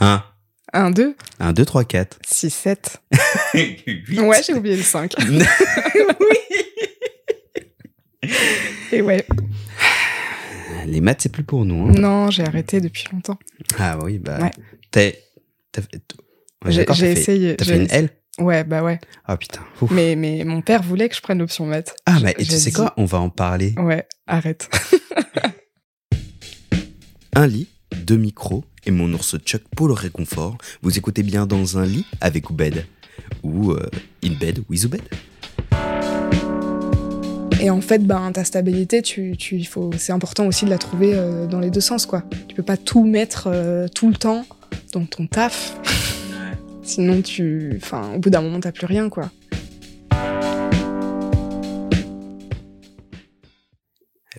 1, 1, 2, 1, 2, 3, 4. 6, 7. 8. Ouais, j'ai oublié le 5. Et ouais. Les maths, c'est plus pour nous. hein. Non, j'ai arrêté depuis longtemps. Ah oui, bah. Ouais. Fait- ouais, J'ai essayé. T'as j'ai fait une. L? Ouais, bah ouais. Ah putain. Ouf. Mais, mais mon père voulait que je prenne l'option maths. Ah, bah, et tu sais dit- quoi? On va en parler. Ouais, arrête. Un lit, deux micros et mon ours Chuck pour le réconfort. Vous écoutez bien dans un lit avec Oubed. Ou euh, in bed with Oubed. Et en fait, ben, ta stabilité, tu, tu, il faut, c'est important aussi de la trouver euh, dans les deux sens, quoi. Tu peux pas tout mettre euh, tout le temps dans ton taf. Sinon, tu, enfin, au bout d'un moment, t'as plus rien, quoi.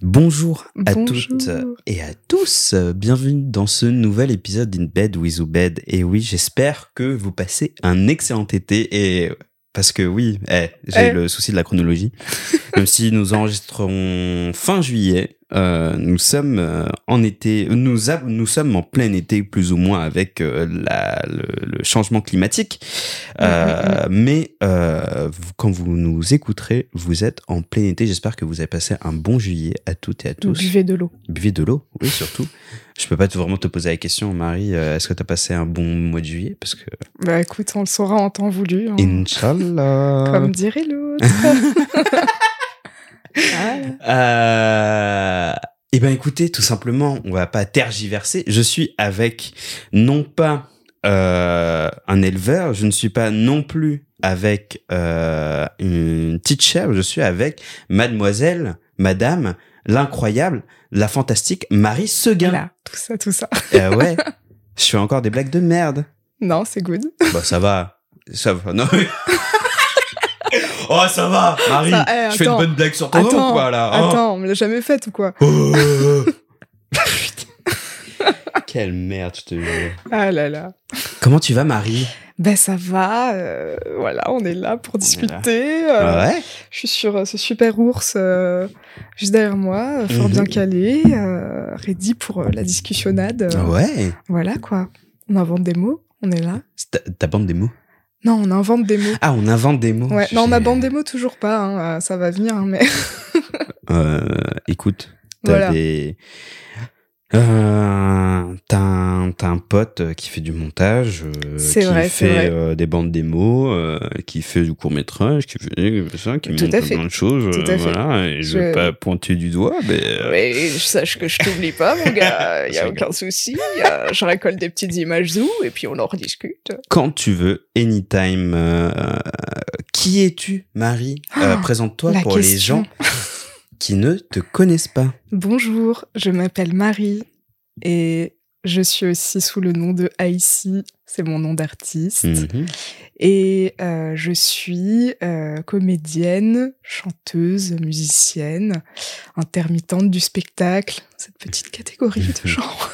Bonjour à toutes et à tous. Bienvenue dans ce nouvel épisode d'In Bed with Oubed. Et oui, j'espère que vous passez un excellent été et parce que oui, eh, j'ai Eh. le souci de la chronologie. Même si nous enregistrons fin juillet, euh, nous sommes euh, en été, nous, a- nous sommes en plein été plus ou moins avec euh, la, le, le changement climatique. Euh, Mais euh, vous- quand vous nous écouterez, vous êtes en plein été. J'espère que vous avez passé un bon juillet à toutes et à tous. Buvez de l'eau. Buvez de l'eau, oui, surtout. Je peux pas vraiment te poser la question, Marie, euh, est-ce que tu as passé un bon mois de juillet? Parce que, Bah écoute, on le saura en temps voulu. hein. Inch'Allah Comme dirait l'autre. Voilà. Euh, Eh ben écoutez, tout simplement, on va pas tergiverser. Je suis avec non pas euh, un éleveur, je ne suis pas non plus avec euh, une teacher, je suis avec mademoiselle, madame, l'incroyable, la fantastique Marie Seguin. Tout ça, tout ça. Euh, ouais, je fais encore des blagues de merde. Non, c'est good. Bah ça va, ça va. Non. oh ça va, Marie. Ça, je fais une bonne blague sur ton nom, quoi là. hein. attends, on me l'a jamais faite ou quoi Oh. Putain. Quelle merde, je te jure. Ah là là. Comment tu vas, Marie? Ben ça va, euh, voilà, on est là pour là. discuter. euh, Ouais? Je suis sur euh, ce super ours euh, juste derrière moi, fort Mhm. bien calé, euh, ready pour euh, la discussionnade. euh, Ouais? Voilà quoi. On invente des mots, on est là. C'est Ta, ta bande des mots? Non, on invente des mots. Ah, on invente des mots. Ouais, non, ma bande des mots toujours pas, hein, euh, ça va venir, hein, mais Euh, écoute, t'as Voilà. Euh, t'as un, t'as un pote euh, qui fait du montage, euh, C'est qui vrai, fait euh, des bandes démos, euh, qui fait du court métrage, qui fait ça, qui Tout montre à fait. plein de choses. Tout euh, à fait. voilà, et je Je- vais pas pointer du doigt, mais euh, Mais je sache que je t'oublie pas, mon gars, y Je a aucun souci. euh, je récolte des petites images zoo et puis on en rediscute. quand tu veux, anytime. euh, qui es-tu, Marie? Euh, Ah, Présente-toi pour les gens qui ne te connaissent pas. Bonjour, je m'appelle Marie et je suis aussi sous le nom de Aïssi, c'est mon nom d'artiste. Mhm. Et euh, je suis euh, comédienne, chanteuse, musicienne, intermittente du spectacle, cette petite catégorie de genre.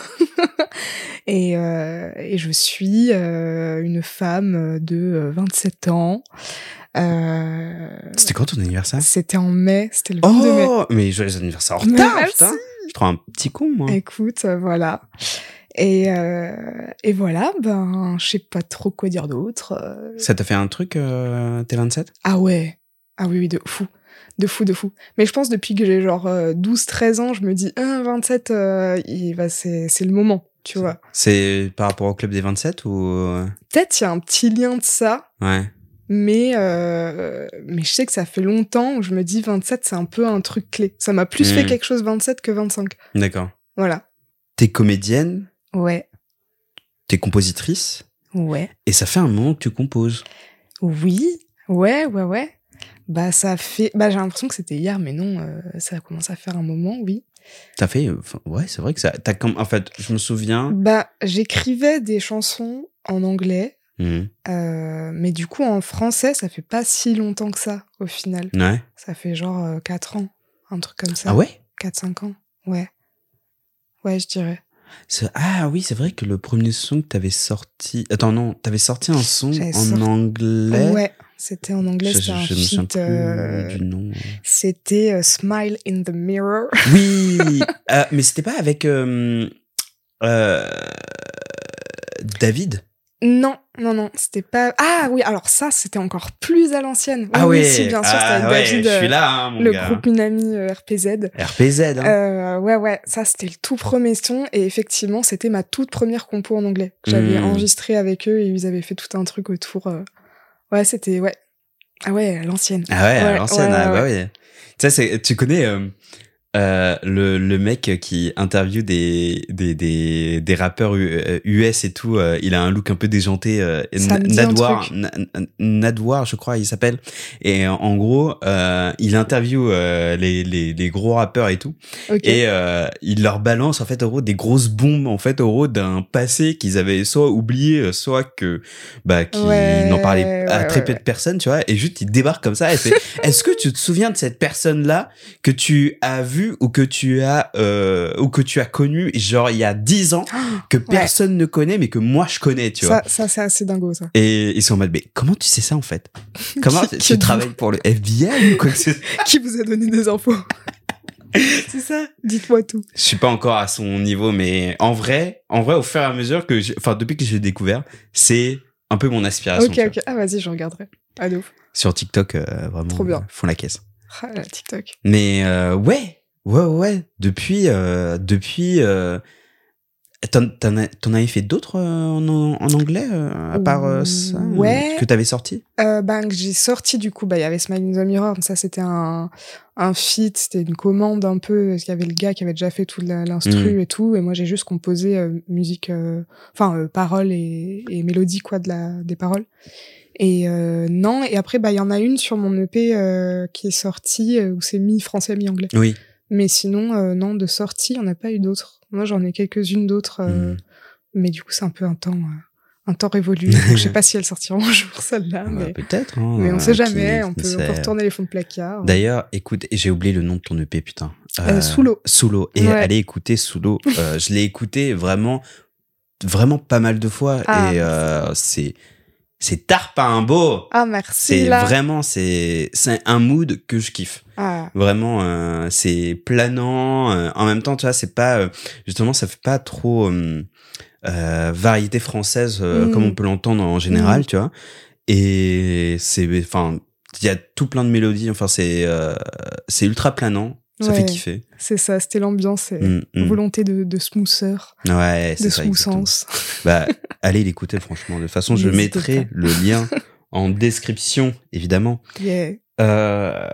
et, euh, et je suis une femme de euh, 27 ans. Euh, C'était quand ton anniversaire? C'était en mai, c'était le 22 mai. Oh, mais joyeux anniversaire en retard, putain. Je trouve un petit con, moi. Écoute, euh, voilà. Et, euh, et voilà, ben, je sais pas trop quoi dire d'autre. Ça t'a fait un truc, euh, T27 Ah ouais. Ah oui, oui, de fou. De fou, de fou. Mais je pense depuis que j'ai genre 12-13 ans, je me dis, ah, 27, euh, c'est, le moment, tu vois. C'est par rapport au club des 27 ou... Peut-être il y a un petit lien de ça, Ouais. Mais, euh, mais je sais que ça fait longtemps où je me dis 27, c'est un peu un truc clé. Ça m'a plus fait quelque chose 27 que 25. D'accord. Voilà. T'es comédienne, Ouais. t'es compositrice, Ouais. et ça fait un moment que tu composes. Oui, ouais, ouais, ouais. Bah ça fait, bah j'ai l'impression que c'était hier, mais non, euh, ça a commencé à faire un moment, oui. T'as fait... euh, enfin, ouais, c'est vrai que ça... T'as comme... En fait, je me souviens... Bah j'écrivais des chansons en anglais, Mhm. euh, mais du coup en français, ça fait pas si longtemps que ça au final. Ouais. Ça fait genre 4 ans, un truc comme ça. Ah ouais? 4-5 ans, ouais. Ouais, je dirais. Ah oui, c'est vrai que le premier son que t'avais sorti... Attends, non, t'avais sorti un son en sorti- anglais. Ouais, c'était en anglais, c'était un feat, plus euh, du nom. C'était euh, Smile in the Mirror. Oui, euh, mais c'était pas avec euh, euh, David? Non, non, non, c'était pas. Ah oui, alors ça, c'était encore plus à l'ancienne. Oui, Ah oui, si, bien sûr, c'était ah avec ouais, David, je suis euh, là, hein, mon le gars. groupe Minami euh, RPZ. RPZ, hein. Euh, ouais, ouais, ça c'était le tout premier son et effectivement c'était ma toute première compo en anglais que j'avais Mm. enregistré avec eux et ils avaient fait tout un truc autour. euh. Ouais, c'était ouais. Ah ouais, à l'ancienne. Ah ouais, à Ouais, l'ancienne, ouais, ah bah ouais. ouais. Tu sais, tu connais euh, euh, le, le mec qui interviewe des, des, des, des rappeurs U- euh, US et tout. euh, il a un look un peu déjanté. Euh, Nadwar, Nadwar, je crois, il s'appelle. Et en gros, euh, il interviewe euh, les, les, les gros rappeurs et tout. Ok. Et euh, il leur balance en fait en gros des grosses bombes en fait en gros d'un passé qu'ils avaient soit oublié, soit que bah qui Ouais, n'en parlaient à ouais, très ouais, peu de personnes, tu vois. Et juste il débarque comme ça et c'est est-ce que tu te souviens de cette personne là que tu as ou que tu as euh, ou que tu as connue genre il y a 10 ans que personne ne connaît mais que moi je connais, tu vois. ça, ça c'est assez dingo ça. Et ils sont en mode mais comment tu sais ça en fait? Comment Qui- tu, qui travailles pour le FBI ou quoi que ce soit? Qui vous a donné des infos? C'est ça. Dites-moi tout. Je suis pas encore à son niveau, mais en vrai, en vrai, au fur et à mesure que, enfin, depuis que j'ai découvert, c'est un peu mon aspiration. ok, ok. Ah vas-y, je regarderai. Ah de ouf. Sur TikTok, euh, vraiment, Trop bien. euh, font la caisse. Ah, TikTok. Mais euh, ouais, ouais, ouais. Depuis, euh, depuis, euh, t'en, t'en as- t'en avais fait d'autres euh, en, en anglais à part ça Ouais. que t'avais sorti? Euh, ben, que j'ai sorti du coup, bah, il y avait Smile in the Mirror, ça c'était un, un feat, c'était une commande un peu, parce qu'il y avait le gars qui avait déjà fait tout la- l'instru Mm. et tout, et moi j'ai juste composé euh, musique, enfin euh, paroles et, et mélodie quoi de la, des paroles. Et non, et après bah il y en a une sur mon EP qui est sortie où c'est mi français mi anglais. Oui. Mais sinon euh, non de sortie, il y en a pas eu d'autres. Moi j'en ai quelques-unes d'autres, euh, Mm. mais du coup c'est un peu un temps, euh, un temps révolu. Donc, je sais pas si elles sortiront un jour celle-là, Bah, mais. peut-être. hein, Mais on sait jamais, on peut, on peut retourner les fonds de placard. D'ailleurs, écoute, j'ai oublié le nom de ton EP, putain. Sous l'eau. Sous l'eau. Et Ouais. allez écouter Sous l'eau. Je l'ai écouté vraiment, vraiment pas mal de fois. Ah, et c'est, c'est beau. Ah, merci. C'est vraiment, c'est, c'est un mood que je kiffe. Ah, Vraiment, euh, c'est planant. euh, en même temps, tu vois, c'est pas, euh, justement, ça fait pas trop euh, euh, variété française euh, Mm. comme on peut l'entendre en général, Mm. tu vois. Et c'est, enfin, il y a tout plein de mélodies. Enfin, c'est, euh, c'est ultra planant. Ça Ouais. fait kiffer. c'est ça, c'était l'ambiance et Mm, mm. volonté de, de smootheur, Ouais, de c'est ça. exactement. smoothance. Bah, allez l'écouter, franchement. De toute façon, je mettrai pas. le lien en description, évidemment. Yeah. Euh,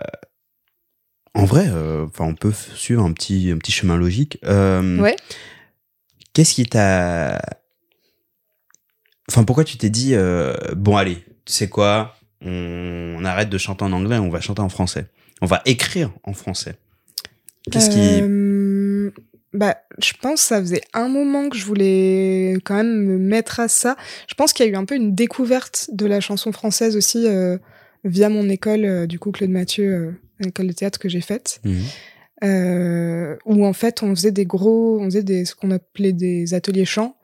en vrai, euh, on peut suivre un petit, un petit chemin logique. Euh, Ouais. Qu'est-ce qui t'a. Enfin, pourquoi tu t'es dit, euh, bon, allez, tu sais quoi, on, on arrête de chanter en anglais, on va chanter en français. On va écrire en français. Qu'est-ce qui. Euh, Bah, je pense que ça faisait un moment que je voulais quand même me mettre à ça. Je pense qu'il y a eu un peu une découverte de la chanson française aussi euh, via mon école, euh, du coup, Claude Mathieu, euh, l'école de théâtre que j'ai faite. Euh, où en fait on faisait des gros, on faisait des, ce qu'on appelait des ateliers chants,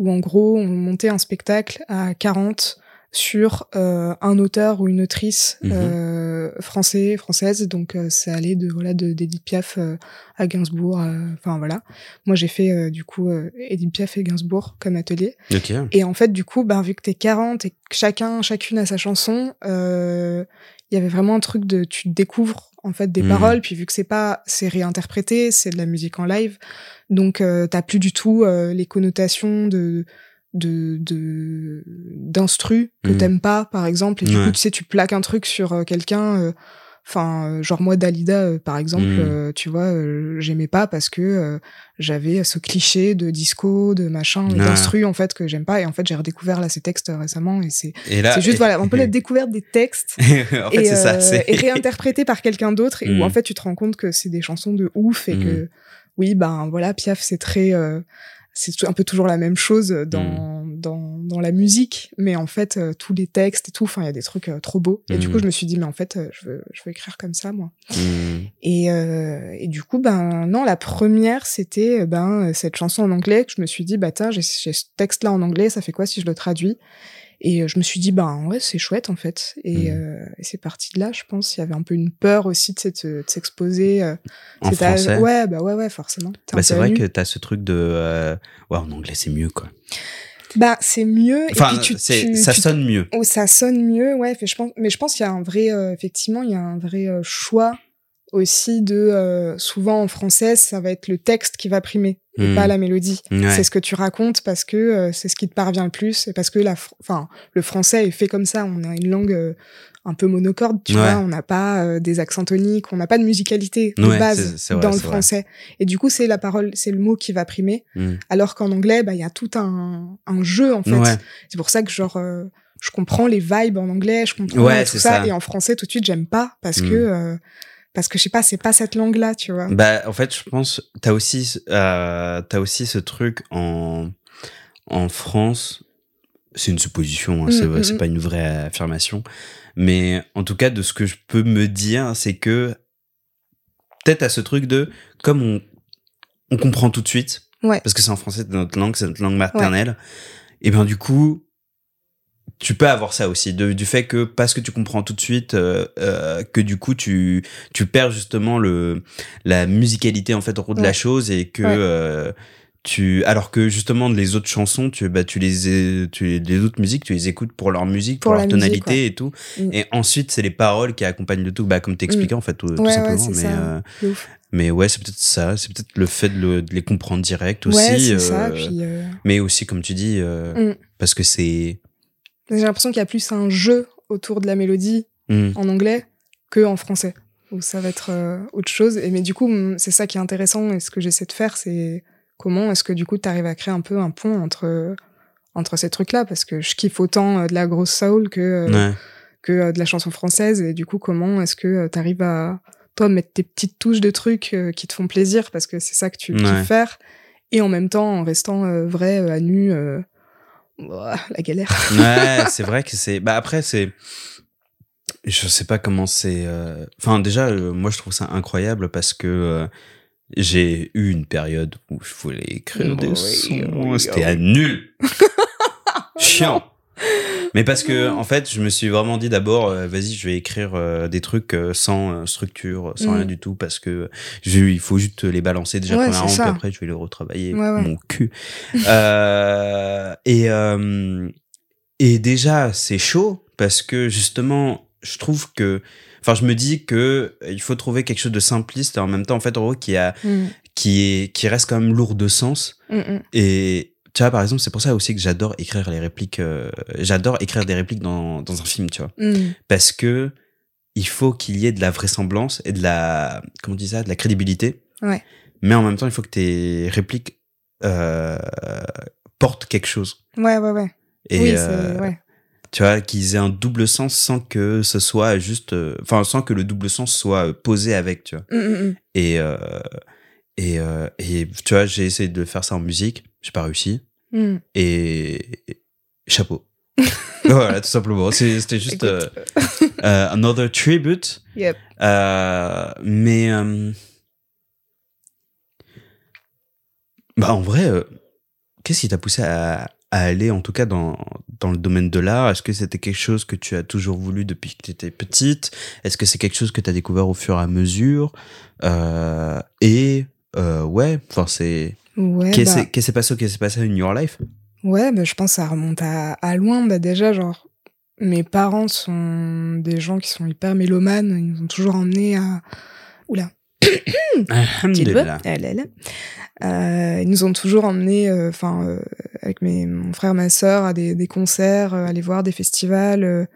où en gros on montait un spectacle à 40 sur euh, un auteur ou une autrice Mhm. euh, français, française, donc euh, ça allait de voilà de d'Edith Piaf euh, à Gainsbourg, euh, enfin voilà. Moi j'ai fait euh, du coup euh, Edith Piaf et Gainsbourg comme atelier. Ok. Et en fait, du coup, ben, vu que t'es 40 et que chacun, chacune a sa chanson, euh, il y avait vraiment un truc de, tu découvres, en fait, des Mhm. paroles, puis vu que c'est pas, c'est réinterprété, c'est de la musique en live, donc, euh, t'as plus du tout euh, les connotations de, de, de, d'instru que Mhm. t'aimes pas, par exemple, et du Ouais. coup, tu sais, tu plaques un truc sur euh, quelqu'un, euh, Enfin, euh, genre moi Dalida, euh, par exemple, euh, tu vois, j'aimais pas parce que j'avais ce cliché de disco, de machin, Ah. d'instru en fait que j'aime pas. Et en fait, j'ai redécouvert là ces textes récemment et c'est c'est juste voilà un peu la découverte des textes en fait, et, ça. réinterprété par quelqu'un d'autre et Mm. où en fait tu te rends compte que c'est des chansons de ouf et Mm. que oui ben voilà Piaf c'est très euh, c'est un peu toujours la même chose dans Mm. dans dans la musique mais en fait euh, tous les textes et tout enfin il y a des trucs euh, trop beaux et du Mm. coup je me suis dit mais en fait euh, je veux je veux écrire comme ça moi Hmm. et, euh, et du coup, ben non, la première, c'était ben cette chanson en anglais que je me suis dit, bah tiens, j'ai ce texte-là en anglais, ça fait quoi si je le traduis? Et euh, je me suis dit, ben ouais, c'est chouette en fait. Et, Mm. euh, et c'est parti de là, je pense. Il y avait un peu une peur aussi de, de s'exposer. euh, En français. Ouais, bah ouais, ouais, forcément. Bah, c'est vrai que t'as ce truc de. euh, Ouais, en anglais, c'est mieux, quoi. Bah, c'est mieux. Enfin, et puis tu, c'est- tu- ça tu- sonne mieux. Oh, ça sonne mieux, ouais. fait, je pense, mais je pense qu'il y a un vrai, euh, effectivement, il y a un vrai euh, choix aussi de. euh, souvent en français, ça va être le texte qui va primer et Hmm. pas la mélodie. Ouais. C'est ce que tu racontes parce que euh, c'est ce qui te parvient le plus et parce que la, enfin, le français est fait comme ça. On a une langue euh, un peu monocorde, tu Ouais. vois. On n'a pas euh, des accents toniques, on n'a pas de musicalité de Ouais, base vrai, dans le vrai. français. Et du coup, c'est la parole, c'est le mot qui va primer. Hmm. Alors qu'en anglais, bah, il y a tout un, un jeu en fait. C'est pour ça que genre je comprends les vibes en anglais, je comprends Ouais, tout ça, ça. et en français tout de suite j'aime pas parce Mm. que euh, parce que je sais pas, c'est pas cette langue là, tu vois. Bah, en fait, je pense, t'as aussi, euh, t'as aussi ce truc en, en France. C'est une supposition, hein, c'est, Mm, mm, c'est mm. pas une vraie affirmation. Mais en tout cas, de ce que je peux me dire, c'est que peut-être à ce truc de, comme on, on comprend tout de suite, Ouais. parce que c'est en français, c'est notre langue, c'est notre langue maternelle, et bien du coup, tu peux avoir ça aussi, de, du fait que parce que tu comprends tout de suite, euh, euh, que du coup tu, tu perds justement le, la musicalité en fait au de la chose et que Ouais. euh, tu, alors que justement les autres chansons, tu, bah, tu les, tu, les autres musiques, tu les écoutes pour leur musique, pour, Pour leur musique, tonalité et tout, Mm. et ensuite c'est les paroles qui accompagnent le tout, bah comme t'expliquais en fait tout, tout Ouais, ouais, simplement, mais ça. euh, mais ouais c'est peut-être ça, c'est peut-être le fait de, le- de les comprendre direct aussi, ouais, c'est euh, ça. Puis euh, mais aussi comme tu dis, euh, Mm. parce que c'est j'ai l'impression qu'il y a plus un jeu autour de la mélodie Mm. en anglais que en français où ça va être euh, autre chose. Et mais du coup, mm, c'est ça qui est intéressant et ce que j'essaie de faire, c'est comment est-ce que du coup tu arrives à créer un peu un pont entre entre ces trucs-là? Parce que je kiffe autant euh, de la grosse soul que euh, ouais. que de la chanson française et du coup comment est-ce que tu arrives à toi mettre tes petites touches de trucs qui te font plaisir? Parce que c'est ça que tu Ouais. kiffes faire et en même temps en restant euh, vrai à nu ouah, la galère ouais, c'est vrai que c'est. Bah après, c'est. Je sais pas comment c'est. euh, Enfin, déjà, euh, moi, je trouve ça incroyable parce que euh, j'ai eu une période où je voulais écrire des Oui, sons. oui, C'était à nul. Chiant. Mais parce que, en fait, je me suis vraiment dit d'abord, euh, vas-y, je vais écrire euh, des trucs euh, sans structure, sans Mm. rien du tout, parce que je, il faut juste les balancer déjà Ouais, puis après, je vais les retravailler Ouais, ouais. mon cul. Et, et déjà, c'est chaud parce que justement, je trouve que, enfin, je me dis que il faut trouver quelque chose de simpliste et en même temps, en fait, en gros, qui a, Mm, qui est, qui reste quand même lourd de sens. mm. Et tu vois, par exemple, c'est pour ça aussi que j'adore écrire les répliques. euh, j'adore écrire des répliques dans, dans un film, tu vois, Mm. parce que il faut qu'il y ait de la vraisemblance et de la, comment on dit ça, de la crédibilité. Ouais. Mais en même temps, il faut que tes répliques euh, portent quelque chose. ouais ouais ouais Et oui euh, c'est ouais tu vois, qu'ils aient un double sens sans que ce soit juste, euh, enfin, sans que le double sens soit posé avec, tu vois. Mm, mm, mm. Et, et, euh, et tu vois, j'ai essayé de faire ça en musique, j'ai pas réussi. Mm. Et et chapeau. voilà, tout simplement. C'était juste euh, euh, another tribute. Yep. Euh, mais euh, bah en vrai, qu'est-ce qui t'a poussé à, à aller en tout cas dans, dans le domaine de l'art? Est-ce que c'était quelque chose que tu as toujours voulu depuis que tu étais petite? Est-ce que c'est quelque chose que tu as découvert au fur et à mesure? Euh, Et euh, ouais, enfin c'est ouais qu'est-ce bah, qui s'est passé, qu'est-ce qui s'est passé in your life? Ouais, bah, je pense que ça remonte à, à loin. Bah, déjà, genre, mes parents sont des gens qui sont hyper mélomanes. Ils nous ont toujours emmenés à. Oula, Alhamdulillah. Ah. Euh, ils nous ont toujours emmenés, euh, enfin, euh, avec mes, mon frère, ma sœur, à des, des concerts, aller voir des festivals.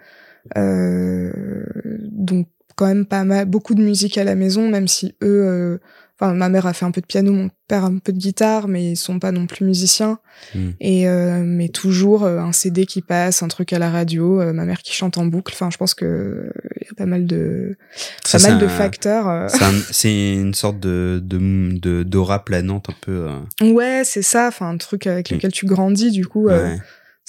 donc, quand même pas mal, beaucoup de musique à la maison, même si eux. Enfin, ma mère a fait un peu de piano, mon père un peu de guitare, mais ils sont pas non plus musiciens. Mm. Et euh, mais toujours euh, un CD qui passe, un truc à la radio, euh, ma mère qui chante en boucle. Enfin, je pense que il y a pas mal de Ça, pas mal de un- facteurs. euh. c'est un- C'est une sorte de de de- d'aura planante un peu. Ouais, c'est ça. Enfin, un truc avec Mm. lequel tu grandis. Du coup, ouais.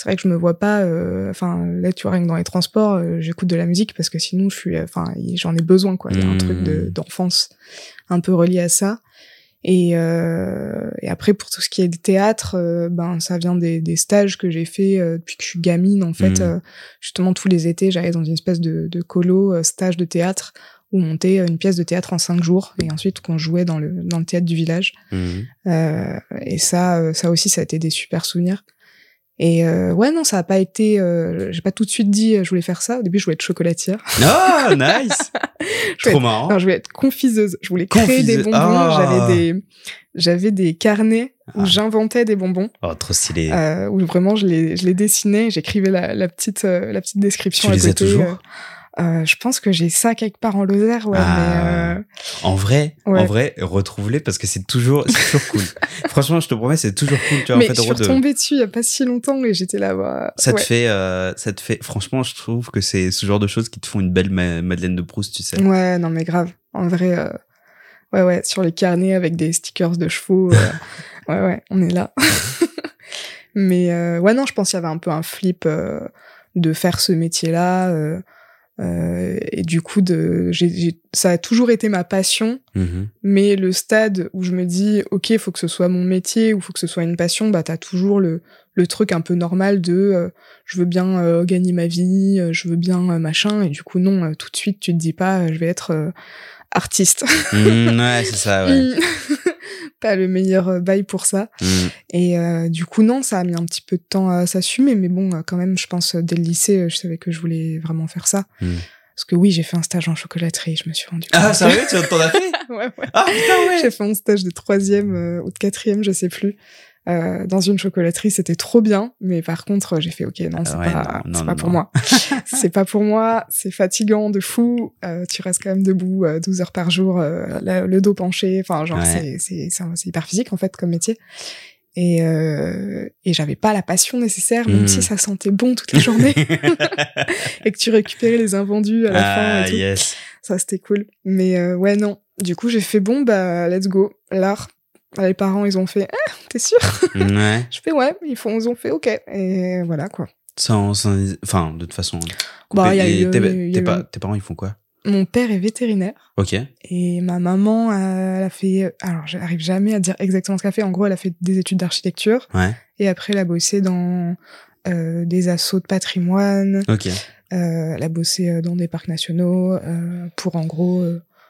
C'est vrai que je me vois pas. euh, Enfin, là, tu vois, rien que dans les transports, euh, j'écoute de la musique parce que sinon, je suis. euh, Enfin, j'en ai besoin, quoi. Il y a un truc de- d'enfance un peu relié à ça. Et, euh, et après, pour tout ce qui est le théâtre, ben ça vient des, des stages que j'ai fait depuis que je suis gamine. En fait, Mm. euh, justement, tous les étés, j'allais dans une espèce de, de colo stage de théâtre où on montait une pièce de théâtre en cinq jours et ensuite qu'on jouait dans le dans le théâtre du village. Euh, et ça, ça aussi, ça a été des super souvenirs. Et euh, ouais, non, ça a pas été. Euh, j'ai pas tout de suite dit euh, je voulais faire ça. Au début, je voulais être chocolatière. Oh, nice Trop marrant. Non, je voulais être confiseuse. Je voulais créer des bonbons. Ah. J'avais des, j'avais des carnets où Ah. j'inventais des bonbons, Oh, trop stylé. euh, où vraiment je les, je les dessinais. J'écrivais la, la petite, euh, la petite description Tu à les as côté. toujours euh. Je pense que j'ai ça quelque part en Lozère, ouais. Ah. Mais euh, En vrai, Ouais. en vrai, retrouve-les parce que c'est toujours, c'est toujours cool. Franchement, je te promets, c'est toujours cool. Tu vois, mais en fait, je suis de- dessus il y a pas si longtemps et j'étais là. Bah, ça te fait, euh, ça te fait. Franchement, je trouve que c'est ce genre de choses qui te font une belle ma- Madeleine de Proust, tu sais. Ouais, non, mais grave. En vrai, ouais, ouais, sur les carnets avec des stickers de chevaux. ouais, ouais, on est là. mais ouais, non, je pense qu'il y avait un peu un flip de faire ce métier-là. Euh, et du coup, de, j'ai, j'ai- ça a toujours été ma passion, Mhm. mais le stade où je me dis, ok, faut que ce soit mon métier ou faut que ce soit une passion, bah t'as toujours le, le truc un peu normal de, euh, je veux bien euh, gagner ma vie, euh, je veux bien machin, et du coup non, tout de suite tu te dis pas, je vais être artiste. Mm, ouais, c'est ça, ouais. pas le meilleur euh, bail pour ça. Mm. Et euh, du coup non, ça a mis un petit peu de temps à s'assumer, mais bon, euh, quand même, je pense dès le lycée, je savais que je voulais vraiment faire ça. Mm. Parce que oui, j'ai fait un stage en chocolaterie, je me suis rendu compte. Ah, sérieux, tu t'en as fait? Ouais, ouais. Ah, putain, ouais. J'ai fait un stage de troisième euh, ou de quatrième, je sais plus, euh, dans une chocolaterie. C'était trop bien, mais par contre, j'ai fait OK, non, c'est Ah ouais, pas, non, c'est non, pas pour moi. c'est pas pour moi. C'est fatigant de fou. Euh, tu restes quand même debout euh, 12 heures par jour, euh, la- le dos penché. Enfin, genre, Ouais. c'est c'est c'est c'est hyper physique en fait comme métier. Et, euh, et j'avais pas la passion nécessaire, même si ça sentait bon toute la journée et que tu récupérais les invendus à la fin ah, et tout. yes. Ça, c'était cool. Mais euh, ouais, non. Du coup, j'ai fait bon, bah, let's go. L'art. Les parents, ils ont fait, ah, t'es sûr? Ouais. Je fais ouais, ils, font, ils ont fait ok. Et voilà, quoi. Sans, sans- enfin, de toute façon. Bah, il y a Et eu, tes, il y a tes eu pa- tes parents, ils font quoi? Mon père est vétérinaire. Ok. Et ma maman, euh, elle a fait. Alors, j'arrive jamais à dire exactement ce qu'elle a fait. En gros, elle a fait des études d'architecture. Ouais. Et après, elle a bossé dans euh, des assauts de patrimoine. Ok. Euh, elle a bossé dans des parcs nationaux pour, en gros,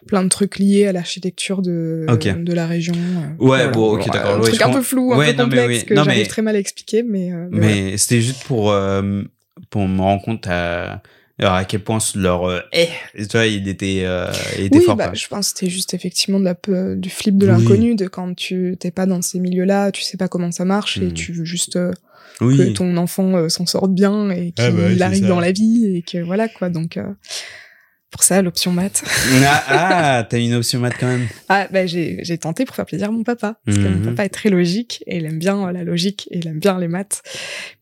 plein de trucs liés à l'architecture de, de la région. euh, Ouais, bon, ok, d'accord, Un ouais, truc un peu flou, un Ouais, peu non, mais complexe oui. que Non, j'arrive mais- très mal à expliquer, mais. euh, mais voilà. C'était juste pour, euh, pour me rendre compte à, alors à quel point leur euh, eh, tu vois, il était, euh, il était oui, fort. bah, je pense que c'était juste effectivement de la peu- du flip de Oui. l'inconnu, de quand tu t'es pas dans ces milieux-là, tu sais pas comment ça marche et Mm. tu veux juste euh, que ton enfant euh, s'en sorte bien et qu'il Ah bah, c'est arrive dans la vie et que voilà quoi. Donc euh, pour ça, l'option maths. Ah, ah, t'as une option maths quand même. Ah bah j'ai tenté pour faire plaisir à mon papa parce que Mhm. mon papa est très logique et il aime bien la logique et il aime bien les maths.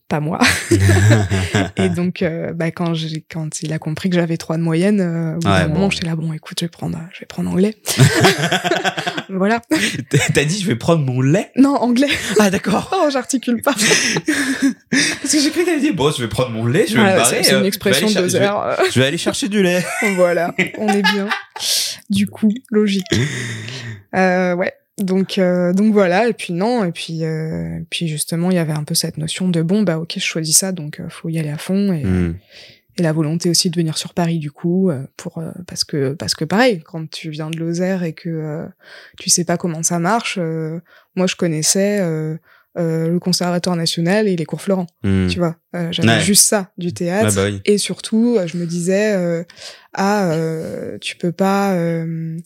Pas moi. Et donc, euh, bah, quand, j'ai, quand il a compris que j'avais trois de moyenne, euh, au Ouais, moment, bon. j'étais là, bon, écoute, je vais prendre, je vais prendre anglais. voilà. T'as dit, je vais prendre mon lait? Non, anglais. Ah, d'accord. Oh, j'articule pas. Parce que j'ai cru que t'allais dire, bon, je vais prendre mon lait, je vais me barrer. c'est, c'est euh, une expression de deux heures. Je vais, je vais aller chercher du lait. voilà, on est bien. Du coup, logique. Euh, ouais. Donc, euh, donc voilà. Et puis non. Et puis, euh, puis justement, il y avait un peu cette notion de bon, bah ok, je choisis ça, donc euh, faut y aller à fond. Et, Hmm. et la volonté aussi de venir sur Paris du coup euh, pour euh, parce que parce que pareil quand tu viens de Lozère et que euh, tu sais pas comment ça marche euh, moi je connaissais euh, euh, le conservatoire national et les cours Florent Hmm. tu vois Euh, j'avais Ouais. juste ça du théâtre Ouais, bah oui. et surtout je me disais euh, ah euh, tu peux pas euh,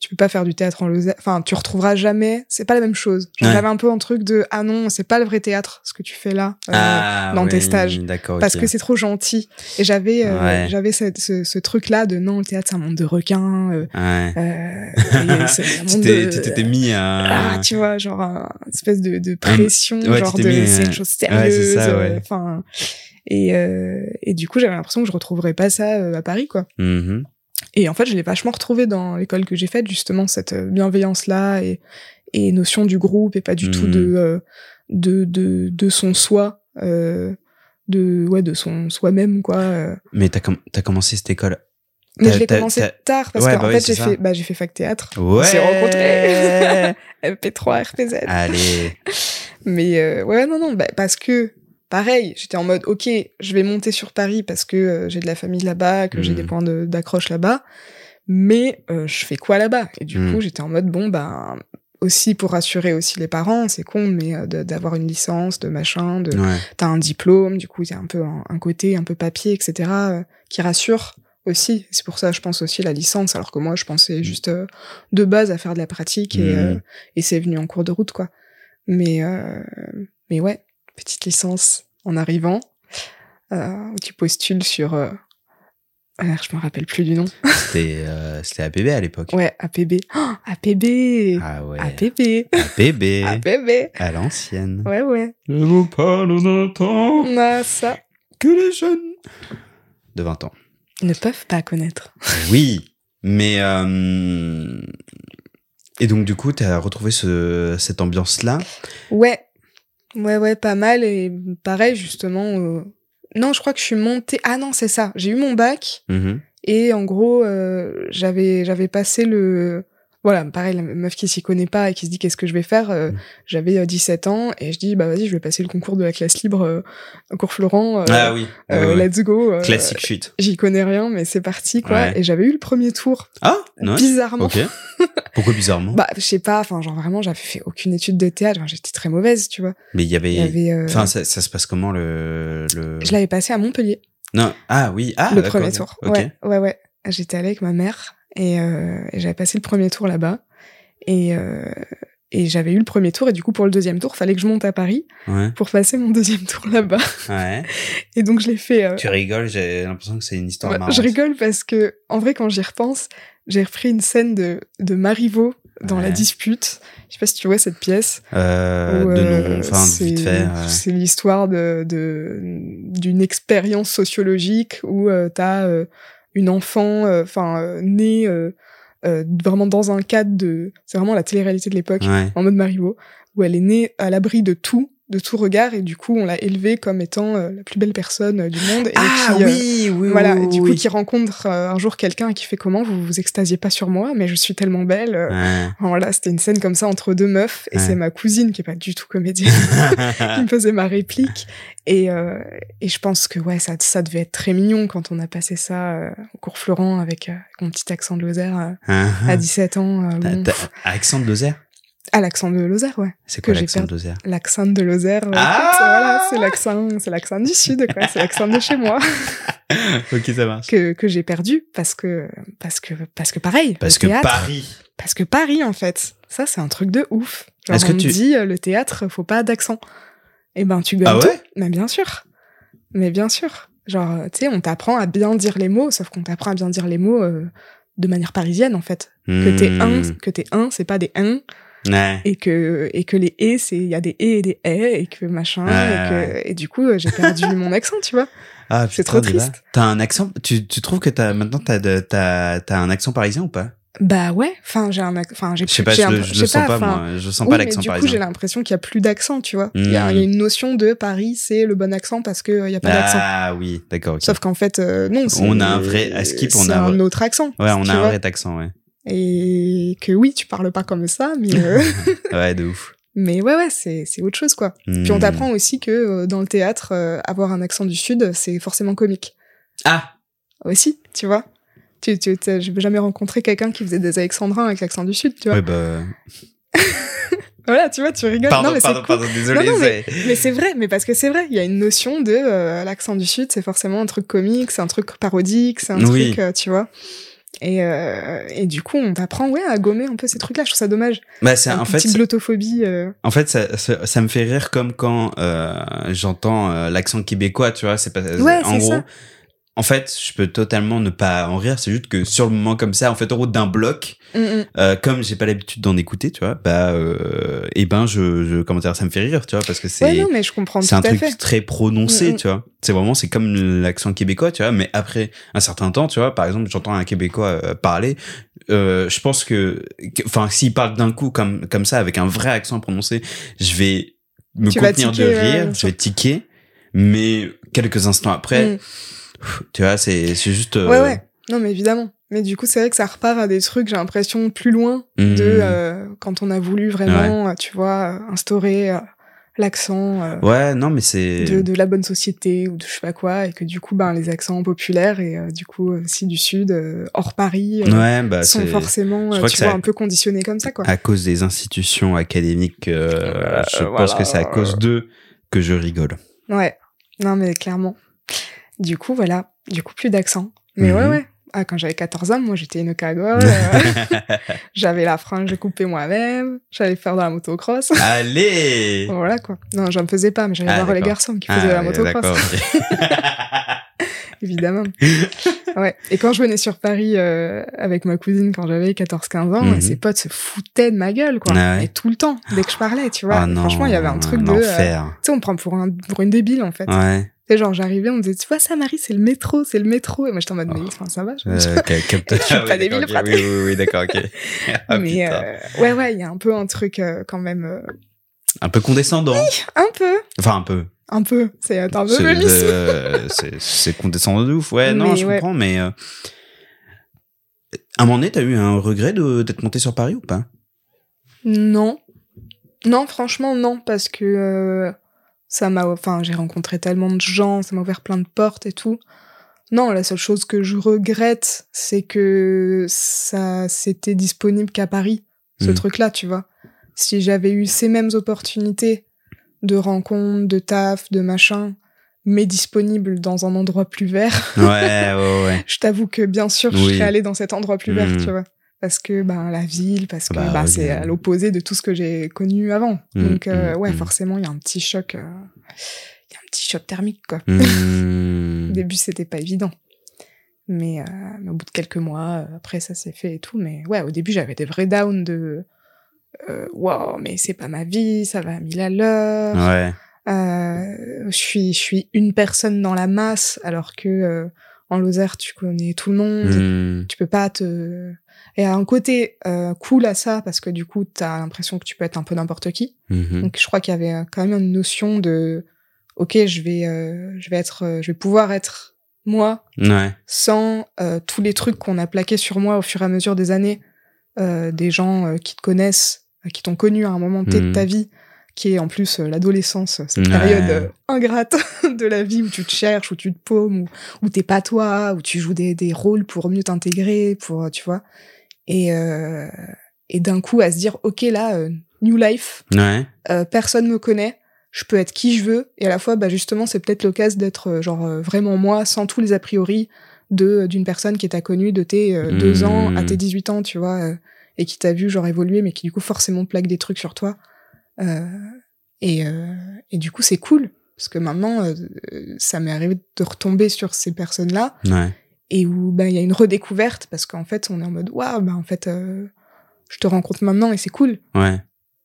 tu peux pas faire du théâtre en Lozère enfin tu retrouveras jamais c'est pas la même chose Ouais. j'avais un peu un truc de ah non c'est pas le vrai théâtre ce que tu fais là euh, ah, dans tes stages. Parce que c'est trop gentil. Et j'avais euh, Ouais. j'avais ce, ce truc là de non le théâtre c'est un monde de requins. Euh, Ouais. Tu de t'étais mis à. ah, tu vois genre un une espèce de, de pression genre de c'est une chose sérieuse. c'est ça, ouais. Enfin et euh, et du coup j'avais l'impression que je retrouverais pas ça euh, à Paris quoi. Mhm. Et en fait je l'ai vachement retrouvé dans l'école que j'ai faite justement cette bienveillance là et et notion du groupe et pas du tout de euh, de de de son soi. Euh, de ouais de son soi-même quoi euh. Mais t'as com- t'as commencé cette école. Mais je l'ai commencé tard parce Ouais, qu'en bah oui, fait c'est j'ai fait bah j'ai fait fac théâtre. Ouais. On s'est rencontrés. MP3 RPZ. Allez. Mais euh, ouais non non bah, parce que pareil, j'étais en mode OK, je vais monter sur Paris parce que euh, j'ai de la famille là-bas, que j'ai Mhm. des points de- d'accroche là-bas. Mais euh, je fais quoi là-bas? Et du Mhm. coup, j'étais en mode bon ben aussi pour rassurer aussi les parents, c'est con, mais euh, d'avoir une licence, de machin, de Ouais. t'as un diplôme, du coup il y a un peu un, un côté un peu papier, etc. qui rassure aussi. C'est pour ça, je pense aussi la licence, alors que moi je pensais juste euh, de base à faire de la pratique et, Mhm. et c'est venu en cours de route quoi. Mais euh, mais ouais, petite licence en arrivant, euh, où tu postules sur, euh, ah, je me rappelle plus du nom. C'était euh, APB à l'époque. Ouais, APB. Oh, APB. Ah ouais. APB. APB. APB. À l'ancienne. Ouais, ouais. Je vous parle d'un temps On a ça. que les jeunes de 20 ans. Ils ne peuvent pas connaître. Oui, mais euh, et donc du coup, t'as retrouvé ce, cette ambiance-là. Ouais. Ouais, ouais, pas mal. Et pareil, justement. euh, Non, je crois que je suis montée. Ah non, c'est ça. J'ai eu mon bac. Mhm. Et en gros, euh, j'avais j'avais passé le voilà, pareil, la meuf qui s'y connaît pas et qui se dit qu'est-ce que je vais faire, euh, Mm. j'avais euh, 17 ans et je dis bah vas-y, je vais passer le concours de la classe libre euh, au cours Florent. euh, ah oui. euh, ouais. Let's go. euh, Classic shit. J'y connais rien, mais c'est parti quoi. Ouais. Et j'avais eu le premier tour, Ah, non. bizarrement. Ok. Pourquoi bizarrement? Bah, je sais pas, enfin, genre vraiment, j'avais fait aucune étude de théâtre, enfin, j'étais très mauvaise, tu vois. Mais il y avait. Il y avait, euh, Enfin, ça, ça se passe comment le le. je l'avais passé à Montpellier, Non. Ah oui. Ah. le premier tour. Ouais, ouais, ouais. J'étais allée avec ma mère et, euh, et j'avais passé le premier tour là-bas. Et, euh, et j'avais eu le premier tour et du coup, pour le deuxième tour, fallait que je monte à Paris Ouais. pour passer mon deuxième tour là-bas. Ouais. Et donc, je l'ai fait. euh, Tu rigoles. J'ai l'impression que c'est une histoire ouais, marrante. je rigole parce que, en vrai, quand j'y repense, j'ai repris une scène de, de Marivaux dans Ouais. la dispute. Je sais pas si tu vois cette pièce. Euh, où, de euh, nom. Enfin, c'est- vite fait. euh. C'est l'histoire de de- d'une expérience sociologique où euh, t'as euh, une enfant, euh, enfin euh, née euh, euh, vraiment dans un cadre de, c'est vraiment la télé-réalité de l'époque, Ouais. en mode Marivaux, où elle est née à l'abri de tout, de tout regard, et du coup on l'a élevée comme étant euh, la plus belle personne euh, du monde. Et Ah qui, euh, oui, oui, voilà, oui, et du coup qui rencontre un jour quelqu'un qui fait comment vous vous extasiez pas sur moi, mais je suis tellement belle. Ouais. Voilà, c'était une scène comme ça entre deux meufs, et Ouais. c'est ma cousine qui est pas du tout comédienne qui me faisait ma réplique. Et, et je pense que ouais, ça, ça devait être très mignon quand on a passé ça au cours Florent avec, avec mon petit accent de Lozère euh, à 17 ans. bon. Accent de Lozère? Ah, l'accent de Lozère, ouais. C'est Que quoi j'ai l'accent de. Lozère L'accent de Lozère, Ah voilà, c'est l'accent, c'est l'accent du sud, quoi. C'est l'accent de chez moi Ok, ça marche. que, que j'ai perdu parce que, parce que, parce que pareil. Parce que théâtre, Paris. Parce que Paris, en fait. Ça, c'est un truc de ouf. Genre, Est-ce que tu- dit, euh, le théâtre, faut pas d'accent. Eh ben, tu gommes Ah tout. ouais Mais bien sûr. Mais bien sûr. Genre, tu sais, on t'apprend à bien dire les mots, sauf qu'on t'apprend à bien dire les mots euh, de manière parisienne, en fait. Que t'es un, Hmm. que t'es un, c'est pas des un, Ouais. et que, et que les et, c'est, il y a des et et des et, et que machin, Ouais, et que, et du coup, euh, j'ai perdu mon accent, tu vois. Ah, c'est trop triste. T'as un accent. Tu, tu trouves que t'as maintenant t'as t'as t'as un accent parisien ou pas? Bah ouais, enfin, j'ai un, enfin, j'ai Je sais pas, je, un- le- je le sens pas, moi. Je sens oui, pas l'accent du coup, j'ai parisien. l'impression qu'il y a plus d'accent, tu vois. Il y, a Hmm. il y a une notion de Paris, c'est le bon accent parce que euh, il y a pas d'accent. Ah oui, d'accord. Sauf qu'en fait, euh, non. On a un vrai- à Skip, on a un autre accent. Ouais, on a un vrai accent, ouais. Et que oui, tu parles pas comme ça, mais euh, Ouais, de ouf. mais ouais, ouais, c'est c'est autre chose quoi. Puis on Hmm. t'apprend aussi que euh, dans le théâtre, euh, avoir un accent du sud, c'est forcément comique Ah aussi, tu vois. Tu, tu, j'ai jamais rencontré quelqu'un qui faisait des alexandrins avec l'accent du sud, tu vois. Ouais, bah. Voilà, tu vois, tu rigoles. Pardon, non, mais c'est pardon, cool. pardon, désolé. Non, non, c'est- Mais c'est vrai, mais parce que c'est vrai, il y a une notion de euh, l'accent du sud, c'est forcément un truc comique, c'est un truc parodique, c'est un Oui. truc, tu vois. Et, euh, et du coup, on t'apprend ouais, à gommer un peu ces trucs-là. Je trouve ça dommage. Bah, c'est une en fait, petite glottophobie. euh. En fait, ça, ça, ça me fait rire comme quand euh, j'entends euh, l'accent québécois, tu vois. C'est pas. Ouais, en gros, ça. En fait, je peux totalement ne pas en rire. C'est juste que sur le moment comme ça, en fait, en route d'un bloc, Mm, mm. euh, comme j'ai pas l'habitude d'en écouter, tu vois, bah, euh, et ben, je, je, comment dire, ça me fait rire, tu vois, parce que c'est. Ouais, non, mais je comprends tout c'est un truc fait. très prononcé, Mm, mm. tu vois. C'est vraiment, c'est comme l'accent québécois, tu vois. Mais après un certain temps, tu vois, par exemple, j'entends un québécois euh, parler. Euh, je pense que, enfin, s'il parle d'un coup comme comme ça avec un vrai accent prononcé, je vais me Tu contenir tiquer, de rire, bien je vais tiquer. Mais quelques instants après, tu vois, c'est c'est juste. euh, Ouais, ouais. Non, mais évidemment. Mais du coup, c'est vrai que ça repart à des trucs, j'ai l'impression, plus loin mm, de euh, quand on a voulu vraiment, euh, tu vois, instaurer euh, l'accent euh, Ouais, non, mais c'est. de, de la bonne société ou de je sais pas quoi, et que du coup, ben, les accents populaires et euh, du coup aussi du Sud, euh, hors Paris, euh, Ouais, bah, sont forcément, euh, tu vois, un peu conditionnés comme ça, quoi. à cause des institutions académiques. euh, je pense voilà. que c'est à cause d'eux que je rigole. Ouais, non, mais clairement. Du coup, voilà, du coup, plus d'accent. Mais ouais, Mhm. ouais. Ah, quand j'avais 14 ans, moi, j'étais une cagole. euh, j'avais la frange coupée moi-même. J'allais faire de la motocross. Allez. voilà, quoi. Non, j'en faisais pas, mais j'allais Ah, voir les garçons qui faisaient de la Ah, motocross. d'accord. ok. évidemment. ouais. Et quand je venais sur Paris euh, avec ma cousine quand j'avais 14-15 ans, Mhm. ses potes se foutaient de ma gueule, quoi. Ah ouais. Et tout le temps, dès que je parlais, tu vois. Ah non, Franchement, il y avait un truc de... euh. Tu sais, on prend pour, un, pour une débile, en fait. Ouais. Sais, genre, j'arrivais, on me disait, tu vois ça, Marie, c'est le métro, c'est le métro. Et moi, j'étais en mode, mais enfin, ça va. je- Euh, Je suis Ah pas oui, débile, d'accord, ok. Pratik. Oui, oui, oui, d'accord, ok. Ah, mais euh, ouais, ouais, il y a un peu un truc euh, quand même... euh, Un peu condescendant. un peu, Enfin, un peu. un peu. C'est un peu C'est condescendant de ouf. Ouais, non, je ouais. comprends, mais. À un moment donné, t'as eu un regret de- d'être monté sur Paris ou pas? Non. Non, franchement, non, parce que ça m'a. Enfin, j'ai rencontré tellement de gens, ça m'a ouvert plein de portes et tout. Non, la seule chose que je regrette, c'est que ça c'était disponible qu'à Paris, ce Mm. truc-là, tu vois. Si j'avais eu ces mêmes opportunités de rencontres, de taf, de machin, mais disponibles dans un endroit plus vert, Ouais, ouais, ouais. je t'avoue que bien sûr, je serais allée dans cet endroit plus vert, Mm. tu vois. Parce que ben la ville, parce que Bah, oui, c'est à l'opposé de tout ce que j'ai connu avant. Mm, Donc euh, mm, ouais, mm. forcément, il y a un petit choc, euh, il y a un petit choc thermique quoi. Au début, c'était pas évident. Mais, euh, mais au bout de quelques mois, euh, après ça s'est fait et tout. Mais ouais, au début, j'avais des vrais downs de wow, mais c'est pas ma vie, ça va à mille à l'heure. Ouais. Je suis je suis une personne dans la masse alors que en Lozère tu connais tout le monde tu peux pas te et à un côté euh, cool à ça parce que du coup t'as l'impression que tu peux être un peu n'importe qui Mhm. donc je crois qu'il y avait euh, quand même une notion de ok je vais euh, je vais être euh, je vais pouvoir être moi Ouais. sans euh, tous les trucs qu'on a plaqués sur moi au fur et à mesure des années euh, des gens qui te connaissent qui t'ont connu à un moment T de Mhm. ta vie qui est en plus euh, l'adolescence cette Ouais. période euh, ingrate de la vie où tu te cherches où tu te paumes où, où t'es pas toi où tu joues des, des rôles pour mieux t'intégrer pour tu vois et euh, et d'un coup à se dire ok là euh, new life Ouais. euh, personne me connaît, je peux être qui je veux, et à la fois, bah, justement, c'est peut-être l'occasion d'être euh, genre euh, vraiment moi, sans tous les a priori de d'une personne qui t'a connu de tes deux Mmh. ans à tes 18 ans, tu vois, euh, et qui t'a vu genre évoluer, mais qui du coup forcément plaque des trucs sur toi. Euh, et, euh, et du coup, c'est cool, parce que maintenant, euh, ça m'est arrivé de retomber sur ces personnes-là, Ouais. Et où bah, il y a une redécouverte, parce qu'en fait, on est en mode, waouh, bah en fait, euh, je te rencontre maintenant, et c'est cool. Ouais.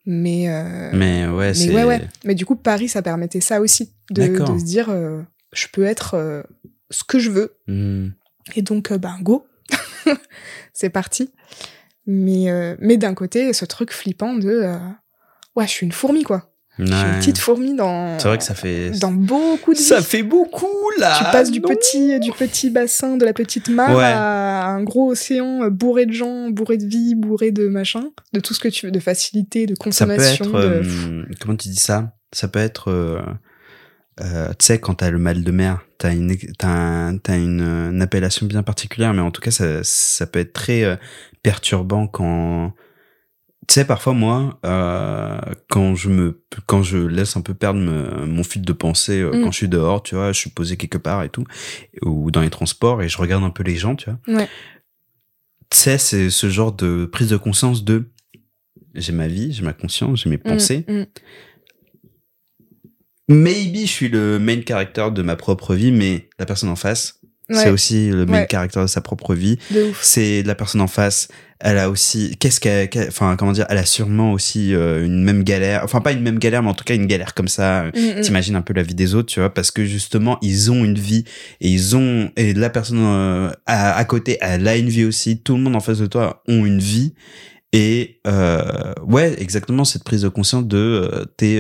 Mais, euh, Mais ouais, mais c'est. ouais, ouais. Mais du coup, Paris, ça permettait ça aussi, de, se dire, euh, je peux être ce que je veux. Hmm. Et donc, ben, go. c'est parti. Mais, mais d'un côté, ce truc flippant de, ouais, je suis une fourmi, quoi. Suis une Ouais. petite fourmi dans, C'est vrai que ça fait. dans beaucoup de Ça fait beaucoup là. Tu passes du non petit, du petit bassin, de la petite mare Ouais. à un gros océan euh, bourré de gens, bourré de vie, bourré de machin, de tout ce que tu veux, de facilité, de Ça peut consommation. être. de... euh, comment tu dis ça? Ça peut être. euh, euh, tu sais, quand t'as le mal de mer, t'as une, t'as un- t'as une, euh, une appellation bien particulière, mais en tout cas, ça, ça peut être très euh, perturbant quand. Tu sais, parfois, moi, euh, quand je me, quand je laisse un peu perdre me- mon fil de pensée, euh, Mm. quand je suis dehors, tu vois, je suis posé quelque part et tout, ou dans les transports, et je regarde un peu les gens, tu vois. Ouais. Tu sais, c'est ce genre de prise de conscience de j'ai ma vie, j'ai ma conscience, j'ai mes pensées. Mm, mm. Maybe je suis le main character de ma propre vie, mais la personne en face, c'est aussi le main Ouais. character de sa propre vie. C'est la personne en face, elle a aussi, qu'est-ce qu'elle, enfin comment dire, elle a sûrement aussi euh, une même galère, enfin pas une même galère, mais en tout cas une galère comme ça. Mm, mm. T'imagines un peu la vie des autres, tu vois, parce que justement ils ont une vie et ils ont et la personne euh, à, à côté, elle a une vie aussi. Tout le monde en face de toi ont une vie et euh, ouais, exactement cette prise de conscience de euh, t'es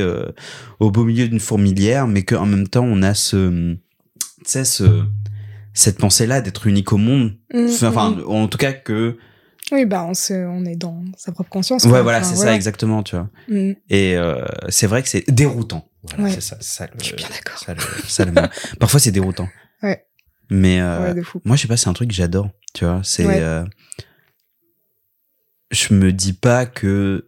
au beau milieu d'une fourmilière, mais qu'en même temps on a ce, tu sais ce cette pensée là d'être unique au monde. Mm, Enfin, mm. en tout cas que Oui, bah on, se, on est dans sa propre conscience. Ouais, quoi. voilà, Enfin, c'est ça exactement, tu vois. Mm. Et euh, c'est vrai que c'est déroutant. Voilà, Ouais. c'est ça, ça Je suis bien d'accord. ça. Parfois, c'est déroutant. Ouais. Mais euh, Ouais, moi, je sais pas, c'est un truc que j'adore. Tu vois, c'est. Ouais. euh, je me dis pas que.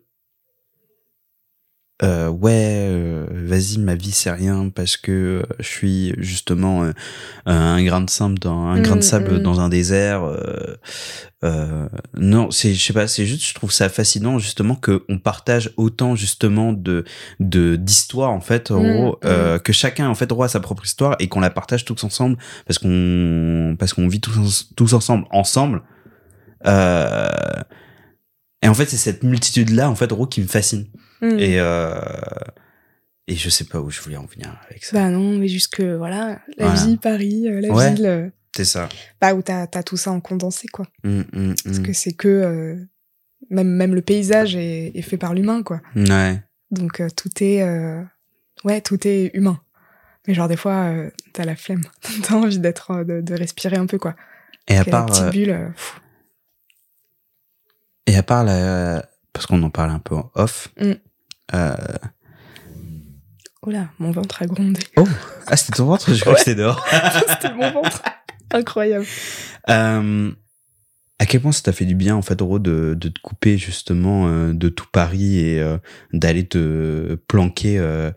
Euh, ouais, euh, vas-y, ma vie c'est rien parce que euh, je suis justement euh, un grain de sable dans un grain de Mm, sable mm. dans un désert. euh, euh, non, c'est je sais pas, c'est juste je trouve ça fascinant justement que on partage autant justement de de d'histoires en fait, en Mm, gros, euh, que chacun en fait aura sa propre histoire et qu'on la partage tous ensemble parce qu'on parce qu'on vit tous tous ensemble ensemble. Euh, et en fait, c'est cette multitude là en fait, en gros, qui me fascine. Mm. Et euh, et je sais pas où je voulais en venir avec ça. Bah non, mais juste que voilà, la Voilà. vie, Paris, euh, la Ouais. ville, euh, c'est ça. bah où t'as as tout ça en condensé quoi. Mm, mm, Parce que c'est que euh, même même le paysage est, est fait par l'humain quoi. Ouais. Donc euh, tout est ouais tout est humain. Mais genre des fois t'as la flemme, t'as envie d'être de, de respirer un peu quoi. Et à la part petite bulle. pff, et à part la parce qu'on en parle un peu en off. Mm. Euh, Oh là, mon ventre a grondé. Ah, c'était ton ventre Je crois que c'était dehors. C'était mon ventre. Incroyable. Euh, à quel point ça t'a fait du bien, en fait, Ro, de, de te couper justement euh, de tout Paris et euh, d'aller te planquer euh,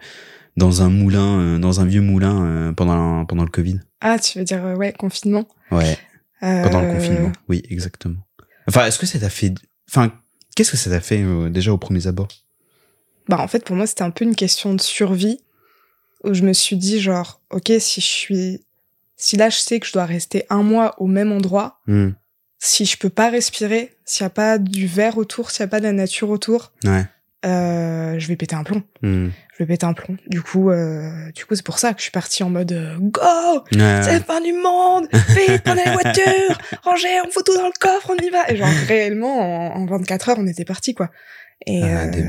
dans un moulin, euh, dans un vieux moulin euh, pendant, pendant le Covid? Ah, tu veux dire euh, ouais confinement? Ouais, pendant le confinement. Oui, exactement. Enfin, est-ce que ça t'a fait. Enfin, qu'est-ce que ça t'a fait euh, déjà aux premiers abords Bah en fait pour moi c'était un peu une question de survie où je me suis dit genre ok si je suis si là je sais que je dois rester un mois au même endroit Hmm, si je peux pas respirer s'il y a pas du verre autour s'il y a pas de la nature autour Ouais. euh, je vais péter un plomb. Hmm, je vais péter un plomb. Du coup euh, du coup c'est pour ça que je suis partie en mode euh, go! Ouais, c'est la fin du monde! Vite prenez les voitures rangez on fout tout dans le coffre on y va! Et genre réellement en, en 24 heures on était parti quoi et Ah, des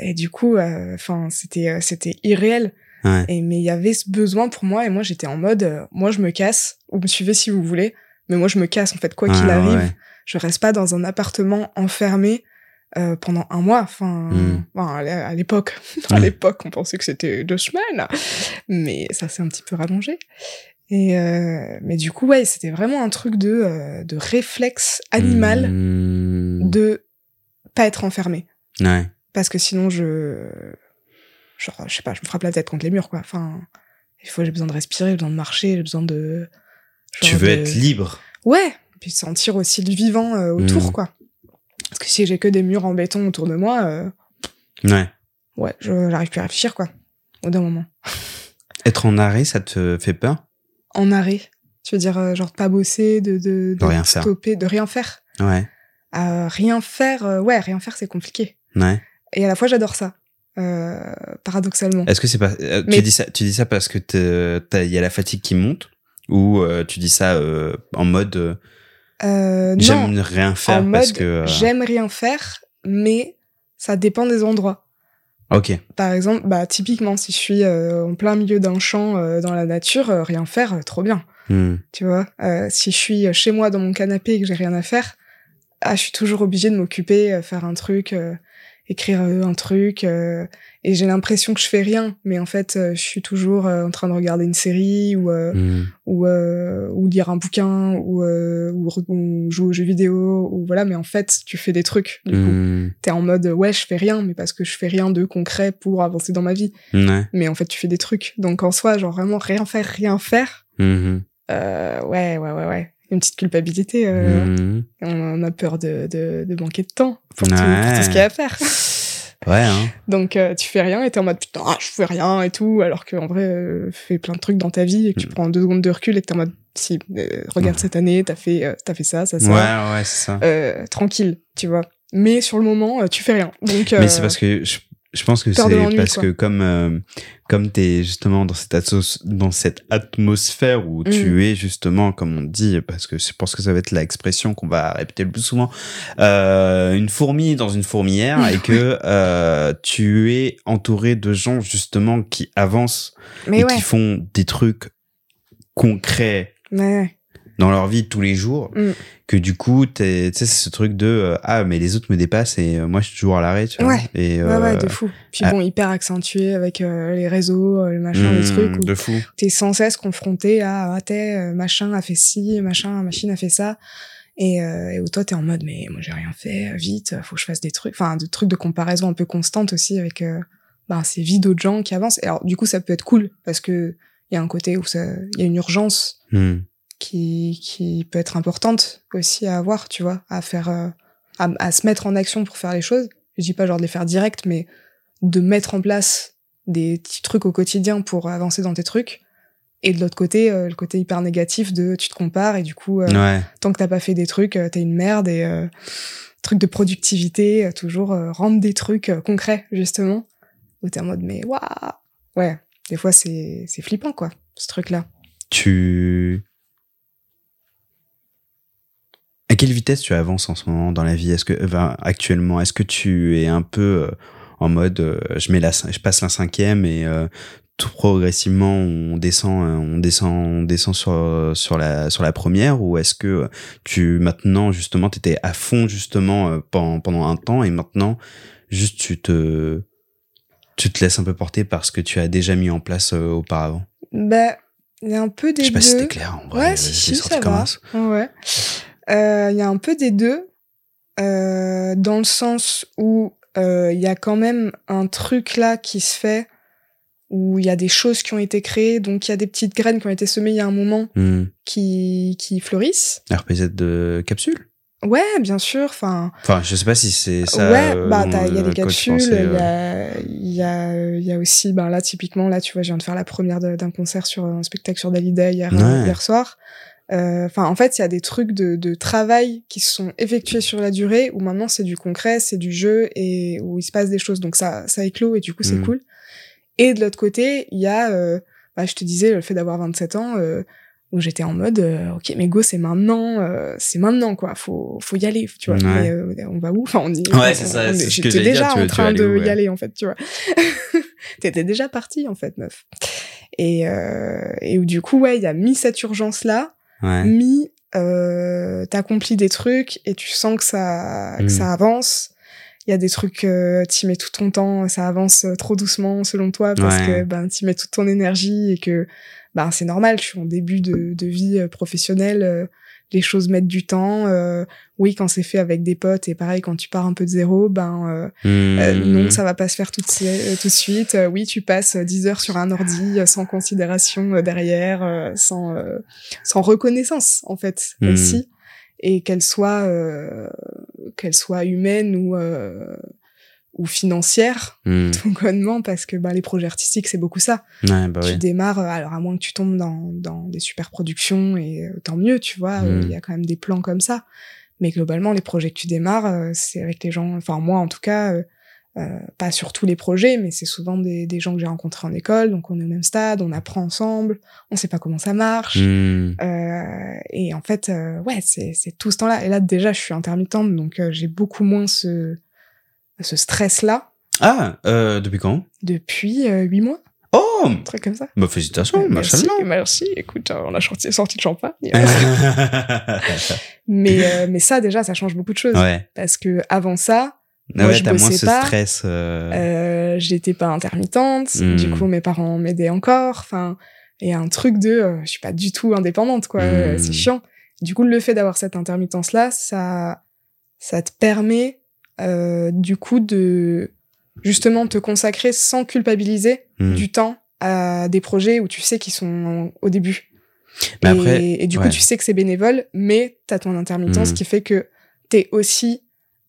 et du coup enfin c'était euh, c'était irréel. Ouais. et mais il y avait ce besoin pour moi et moi j'étais en mode euh, moi je me casse ou me suivez si vous voulez mais moi je me casse en fait quoi qu'il arrive. ouais. je reste pas dans un appartement enfermé euh, pendant un mois. Enfin Mm. bon, à l'é- à l'époque. À l'époque on pensait que c'était deux semaines. Mais ça s'est un petit peu rallongé. Et euh, mais du coup ouais c'était vraiment un truc de euh, de réflexe animal Hmm, de pas être enfermé Ouais. parce que sinon je genre je sais pas je me frappe la tête contre les murs quoi enfin il faut j'ai besoin de respirer j'ai besoin de marcher j'ai besoin de Tu veux de- être libre ouais puis sentir aussi le vivant euh, autour Mm. quoi parce que si j'ai que des murs en béton autour de moi euh, Ouais. ouais je j'arrive plus à réfléchir quoi au d'un moment Être en arrêt, ça te fait peur? En arrêt tu veux dire euh, genre de pas bosser de de, De rien faire. stopper de rien faire Ouais. Euh, rien faire ouais rien faire c'est compliqué Ouais. et à la fois j'adore ça euh, paradoxalement Est-ce que c'est pas euh, Mais- tu dis ça tu dis ça parce que il y a la fatigue qui monte ou euh, tu dis ça en mode j'aime rien faire en parce mode que j'aime rien faire, mais ça dépend des endroits. OK. Par exemple, bah typiquement si je suis en plein milieu d'un champ dans la nature, rien faire, trop bien, Hmm. tu vois. Si je suis chez moi dans mon canapé et que j'ai rien à faire, ah je suis toujours obligée de m'occuper, faire un truc, écrire euh, un truc, euh, et j'ai l'impression que je fais rien, mais en fait euh, je suis toujours euh, en train de regarder une série ou euh, Hmm. ou euh, ou lire un bouquin ou, euh, ou, ou jouer aux jeux vidéo ou voilà mais en fait tu fais des trucs du coup. Hmm. t'es en mode ouais je fais rien mais parce que je fais rien de concret pour avancer dans ma vie. Mais en fait tu fais des trucs. Donc en soi genre vraiment rien faire rien faire euh, ouais ouais ouais ouais une petite culpabilité euh, Mhm. on a peur de, de, de manquer de temps pour, tout, Ouais. pour tout ce qu'il y a à faire Ouais hein. donc euh, tu fais rien et t'es en mode putain je fais rien et tout alors qu'en vrai euh, fais plein de trucs dans ta vie et que tu Mm. prends deux secondes de recul et que t'es en mode si euh, regarde Ouais. cette année t'as fait t'as fait ça ça ça Ouais ouais, c'est ça. tranquille tu vois mais sur le moment tu fais rien donc Mais c'est parce que je, je pense que c'est parce quoi. que comme euh, comme t'es justement dans cette asso- dans cette atmosphère où tu Mm. es justement comme on dit parce que je pense que ça va être l'expression qu'on va répéter le plus souvent euh, une fourmi dans une fourmilière et que euh, tu es entouré de gens justement qui avancent mais et ouais qui font des trucs concrets ouais dans leur vie de tous les jours Mm. que du coup tu sais c'est ce truc de euh, ah mais les autres me dépassent et euh, moi je suis toujours à l'arrêt tu vois Ouais. et Ouais, ouais, euh, de fou. Puis ah. bon, hyper accentué avec euh, les réseaux, euh, le machin, les hmm, trucs où de fou t'es sans cesse confronté à ah, t'es euh, machin a fait ci, machin, machine a fait ça. Et, euh, et où toi t'es en mode mais moi j'ai rien fait, euh, vite, euh, faut que je fasse des trucs, enfin des trucs de comparaison un peu constante aussi avec euh, bah, ces vies d'autres gens qui avancent. Et alors du coup ça peut être cool parce que il y a un côté où ça, il y a une urgence Hmm. Qui, qui peut être importante aussi à avoir, tu vois, à faire, euh, à, à se mettre en action pour faire les choses. Je dis pas genre de les faire direct, mais de mettre en place des petits trucs au quotidien pour avancer dans tes trucs. Et de l'autre côté, euh, le côté hyper négatif de tu te compares et du coup, euh, ouais tant que t'as pas fait des trucs, euh, t'es une merde et truc de productivité, toujours rendre des trucs concrets justement. Où t'es en mode mais waouh, ouais. Des fois c'est c'est flippant quoi, ce truc-là. tu à quelle vitesse tu avances en ce moment dans la vie? Est-ce que enfin, actuellement est-ce que tu es un peu euh, en mode euh, je mets la je passe la cinquième et euh, tout progressivement on descend euh, on descend on descend sur sur la sur la première? Ou est-ce que tu maintenant justement t'étais à fond justement pendant pendant un temps et maintenant juste tu te tu te laisses un peu porter par ce que tu as déjà mis en place euh, auparavant? Bah, il y a un peu des je sais pas si c'était clair en vrai Ouais, si, si, ça va. un- Euh, Il y a un peu des deux, euh, dans le sens où euh, il y a quand même un truc là qui se fait, où il y a des choses qui ont été créées, donc il y a des petites graines qui ont été semées il y a un moment Hmm. qui, qui fleurissent. RPZ de capsule Ouais, bien sûr. Enfin, Enfin, je sais pas si c'est ça. ouais, bah il y a des capsules, il y a, il y a, il y a aussi, ben là typiquement là, tu vois, je viens de faire la première d'un concert sur un spectacle sur Dalida hier, Ouais. hier soir. Euh, Enfin, en fait, il y a des trucs de, de travail qui se sont effectués sur la durée, où maintenant c'est du concret, c'est du jeu et où il se passe des choses. Donc ça, ça éclot et du coup c'est Mm. cool. Et de l'autre côté, il y a, euh, bah, je te disais, le fait d'avoir 27 ans. Euh, où j'étais en mode euh, ok mais go c'est maintenant euh, c'est maintenant quoi faut faut y aller tu vois Ouais. mais euh, on va où? Enfin on y Ouais, c'est ça, on- c'est ce que j'étais dire, déjà en train de où, y aller en fait tu vois t'étais déjà partie en fait meuf et euh, et où du coup ouais il y a mis cette urgence là Ouais. mis euh, t'accomplis des trucs et tu sens que ça Mm. que ça avance il y a des trucs euh, t'y mets tout ton temps ça avance euh, trop doucement selon toi parce Ouais. que ben t'y mets toute ton énergie et que ben c'est normal je suis en début de, de vie euh, professionnelle euh, les choses mettent du temps euh, oui quand c'est fait avec des potes et pareil quand tu pars un peu de zéro ben euh, euh, Hmm. non, ça va pas se faire tout de, suite- euh, tout de suite. Euh, oui, tu passes euh, 10 heures sur un ordi sans considération derrière, euh, sans, euh, sans reconnaissance en fait Hmm. aussi, et qu'elle soit euh, qu'elle soit humaine ou euh, ou financière, Hmm. tout bonnement, parce que ben les projets artistiques c'est beaucoup ça. Ouais, bah tu oui. démarres, euh, alors à moins que tu tombes dans, dans des super productions et euh, tant mieux, tu vois, euh, il Mm. y a quand même des plans comme ça. Mais globalement, les projets que tu démarres, c'est avec les gens, enfin moi en tout cas, euh, pas sur tous les projets, mais c'est souvent des, des gens que j'ai rencontrés en école, donc on est au même stade, on apprend ensemble, on sait pas comment ça marche. Hmm. Euh, et en fait, euh, ouais, c'est c'est tout ce temps-là. Et là déjà, je suis intermittente, donc j'ai beaucoup moins ce, ce stress-là Ah, euh, depuis quand? Depuis euh, huit mois, Oh un truc comme ça. Bah félicitations, Euh, merci, merci. Écoute, euh, on a sorti, sorti de champagne. mais, mais ça, déjà, ça change beaucoup de choses. ouais. Parce que avant ça, Ah Moi, ouais, je t'as moins bossais ce pas. stress. j'étais pas intermittente. Du coup, mes parents m'aidaient encore. Enfin, et un truc de, je suis pas du tout indépendante, quoi. C'est chiant. Du coup, le fait d'avoir cette intermittence-là, ça, ça te permet, euh, du coup, de justement te consacrer sans culpabiliser hmm. du temps à des projets où tu sais qu'ils sont au début. Mais et, après, et du coup, tu sais que c'est bénévole, mais t'as ton intermittence Mm. qui fait que t'es aussi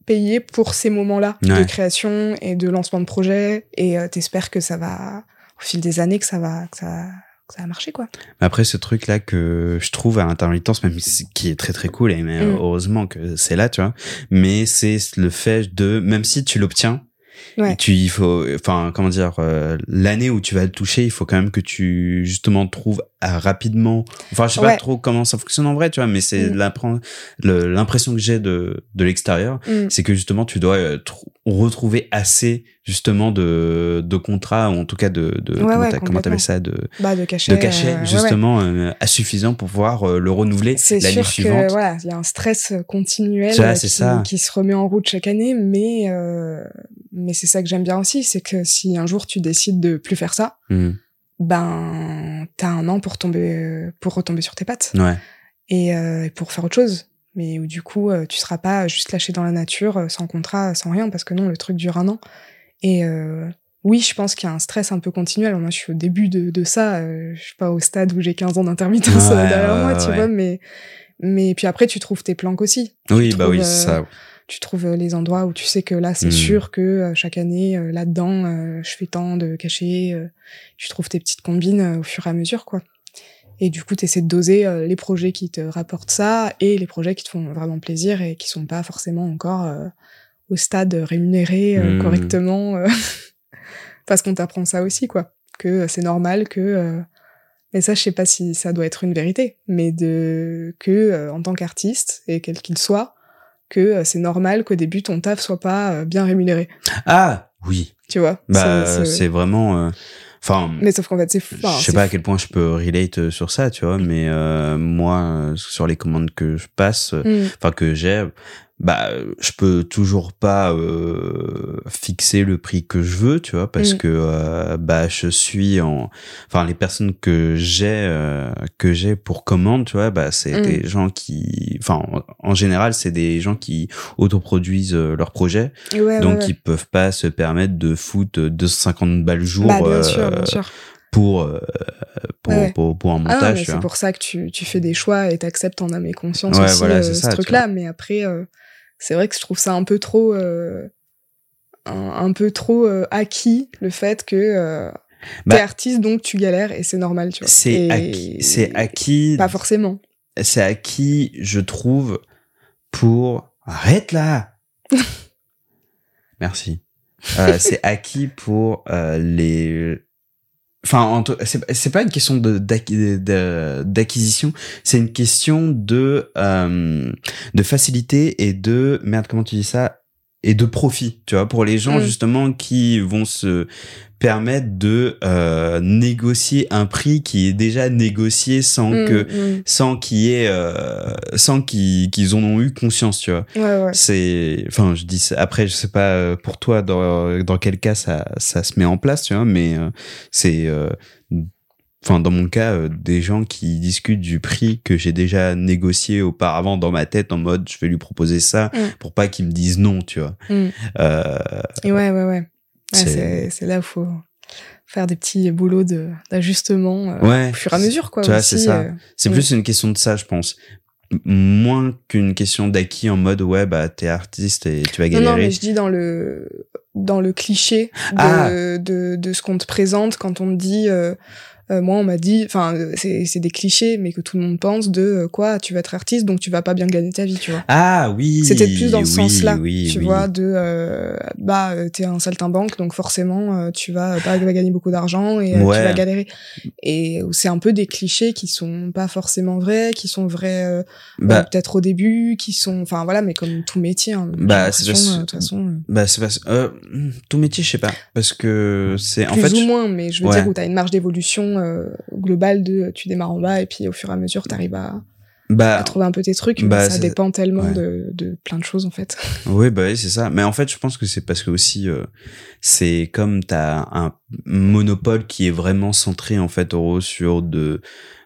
payé pour ces moments-là Ouais. de création et de lancement de projet. Et euh, t'espères que ça va, au fil des années, que ça va, que ça, que ça va marcher, quoi. Après, ce truc-là que je trouve à l'intermittence, même qui est très très cool, et mais Mm. heureusement que c'est là, tu vois, mais c'est le fait de, même si tu l'obtiens, Ouais. tu il faut enfin comment dire euh, l'année où tu vas le toucher il faut quand même que tu justement trouves ah, rapidement enfin je sais pas trop comment ça fonctionne en vrai tu vois mais c'est Mm. l'impression que j'ai de de l'extérieur Mm. c'est que justement tu dois euh, trou- retrouver assez justement de de contrats ou en tout cas de, de Ouais, comment ouais, t'a- comment t'appelles complètement. ça de Bah, de cachet. de cachet euh, ouais, ouais. justement euh, à suffisant pour pouvoir euh, le renouveler C'est l'année sûr suivante que voilà, il y a un stress continuel Ça, qui, ça. qui se remet en route chaque année, mais euh, mais c'est ça que j'aime bien aussi, c'est que si un jour tu décides de plus faire ça, Mm. ben t'as un an pour tomber pour retomber sur tes pattes ouais et, euh, pour faire autre chose. Mais où du coup tu seras pas juste lâché dans la nature sans contrat, sans rien, parce que non, le truc dure un an. Et euh, oui, je pense qu'il y a un stress un peu continuel. Moi, je suis au début de, de ça. euh, je suis pas au stade où j'ai 15 ans d'intermittence euh, Ouais, derrière ouais, moi, tu ouais. vois. Mais, mais puis après, tu trouves tes planques aussi. oui Tu bah oui c'est euh, ça Tu trouves euh, les endroits où tu sais que là, c'est Mm. sûr que euh, chaque année, euh, là-dedans, euh, je fais tant de cachets. euh, tu trouves tes petites combines euh, au fur et à mesure, quoi. Et du coup, tu essaies de doser euh, les projets qui te rapportent ça et les projets qui te font vraiment plaisir et qui sont pas forcément encore euh, au stade rémunéré euh, Mm. correctement. euh, parce qu'on t'apprend ça aussi, quoi. Que euh, c'est normal que. Mais ça, je sais pas si ça doit être une vérité, mais de que en tant qu'artiste et quel qu'il soit, que c'est normal qu'au début ton taf soit pas bien rémunéré. ah oui Tu vois bah C'est- vraiment enfin Mais sauf qu'en fait, c'est. je sais pas à quel point je peux relate sur ça, tu vois, mais euh, moi, sur les commandes que je passe, euh, Mm. enfin que j'ai, bah, je peux toujours pas euh, fixer le prix que je veux, tu vois, parce Mm. que euh, bah je suis en, enfin les personnes que j'ai euh, que j'ai pour commande, tu vois, bah c'est Mm. des gens qui, enfin en, général c'est des gens qui autoproduisent euh, leurs projets, Ouais, ouais, donc ouais. ils peuvent pas se permettre de foutre 250 balles le jour. Bah, bien euh, sûr, bien sûr. pour, pour, Ouais, pour, pour un Ah montage. tu c'est pour ça que tu, tu fais des choix et t'acceptes en âme et conscience Ouais, aussi voilà, euh, ce truc-là. Mais après, euh, c'est vrai que je trouve ça un peu trop, euh, un, un peu trop euh, acquis le fait que euh, Bah, t'es artiste donc tu galères et c'est normal, tu vois. C'est acquis, c'est acquis, Pas forcément. c'est acquis, je trouve, pour. Arrête là Merci. C'est acquis pour les. Enfin, c'est pas une question d'acquisition, c'est une question de euh, de facilité et de merde. Comment tu dis ça? Et de profit, tu vois, pour les gens Mm. justement qui vont se permettre de euh, négocier un prix qui est déjà négocié sans Mm, que mm. sans qu'il y ait euh, sans qu'ils qu'ils en ont eu conscience tu vois Ouais, ouais. c'est enfin je dis après je sais pas euh, pour toi dans dans quel cas ça ça se met en place tu vois mais euh, c'est euh, enfin dans mon cas euh, des gens qui discutent du prix que j'ai déjà négocié auparavant dans ma tête en mode je vais lui proposer ça Mm. pour pas qu'il me dise non tu vois Mm. euh, Et ouais, ouais, ouais. C'est- là où faut faire des petits boulots de- d'ajustement euh, ouais au fur et à mesure, quoi. c'est ça. C'est Mm. plus une question de ça, je pense. Moins qu'une question d'acquis en mode ouais bah t'es artiste et tu vas Non, galérer. non, mais je dis dans le dans le cliché de, Ah. de, de ce qu'on te présente quand on te dit euh, moi on m'a dit enfin euh, c'est des clichés mais que tout le monde pense de euh, quoi tu vas être artiste donc tu vas pas bien gagner ta vie tu vois Ah oui. c'était plus dans ce oui, sens-là oui, tu oui. vois de euh, bah euh, t'es un saltimbanque donc forcément tu vas pas gagner beaucoup d'argent et Ouais. tu vas galérer et c'est un peu des clichés qui sont pas forcément vrais qui sont vrais Bah, peut-être au début qui sont enfin voilà mais comme tout métier hein, Bah, c'est de toute façon bah c'est euh, tout métier je sais pas parce que c'est en plus fait ou je- moins, mais je veux ouais. dire où tu as une marge d'évolution euh, globale de tu démarres en bas et puis au fur et à mesure tu arrives à, bah à trouver un peu tes trucs, mais bah, ça dépend tellement ouais. de, de plein de choses en fait. Oui, bah oui, c'est ça. Mais en fait, je pense que c'est parce que aussi, euh, c'est comme t'as un monopole qui est vraiment centré en fait au sur de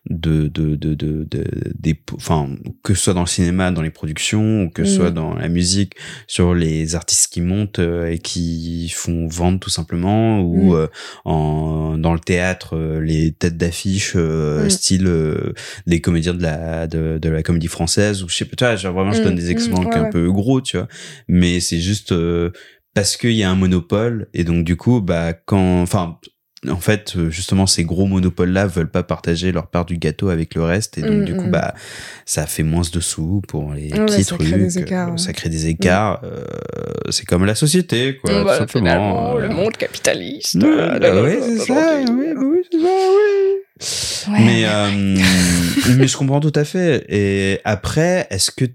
de de de de, de- des enfin que ce soit dans le cinéma dans les productions ou que ce Mm. soit dans la musique sur les artistes qui montent euh, et qui font vendre tout simplement ou Mm. euh, en dans le théâtre euh, les têtes d'affiche euh, Mm. style euh, les comédiens de la de, de la comédie française ou je sais pas tu vois, genre vraiment je donne des exemples ouais, un peu gros tu vois mais c'est juste euh, parce qu'il y a un monopole et donc du coup bah quand enfin en fait, euh, justement, ces gros monopoles-là veulent pas partager leur part du gâteau avec le reste, et donc Mm, du coup, mm. bah, ça fait moins de sous pour les Ouais, petits ça trucs. crée des euh, écarts, ouais. Ça crée des écarts. euh, c'est comme la société, quoi. tout Bah, simplement. finalement, euh. le monde capitaliste. Euh, bah ouais, c'est ça, ouais, bah oui, c'est ça. Ouais. Mais, euh, mais je comprends tout à fait. Et après, est-ce que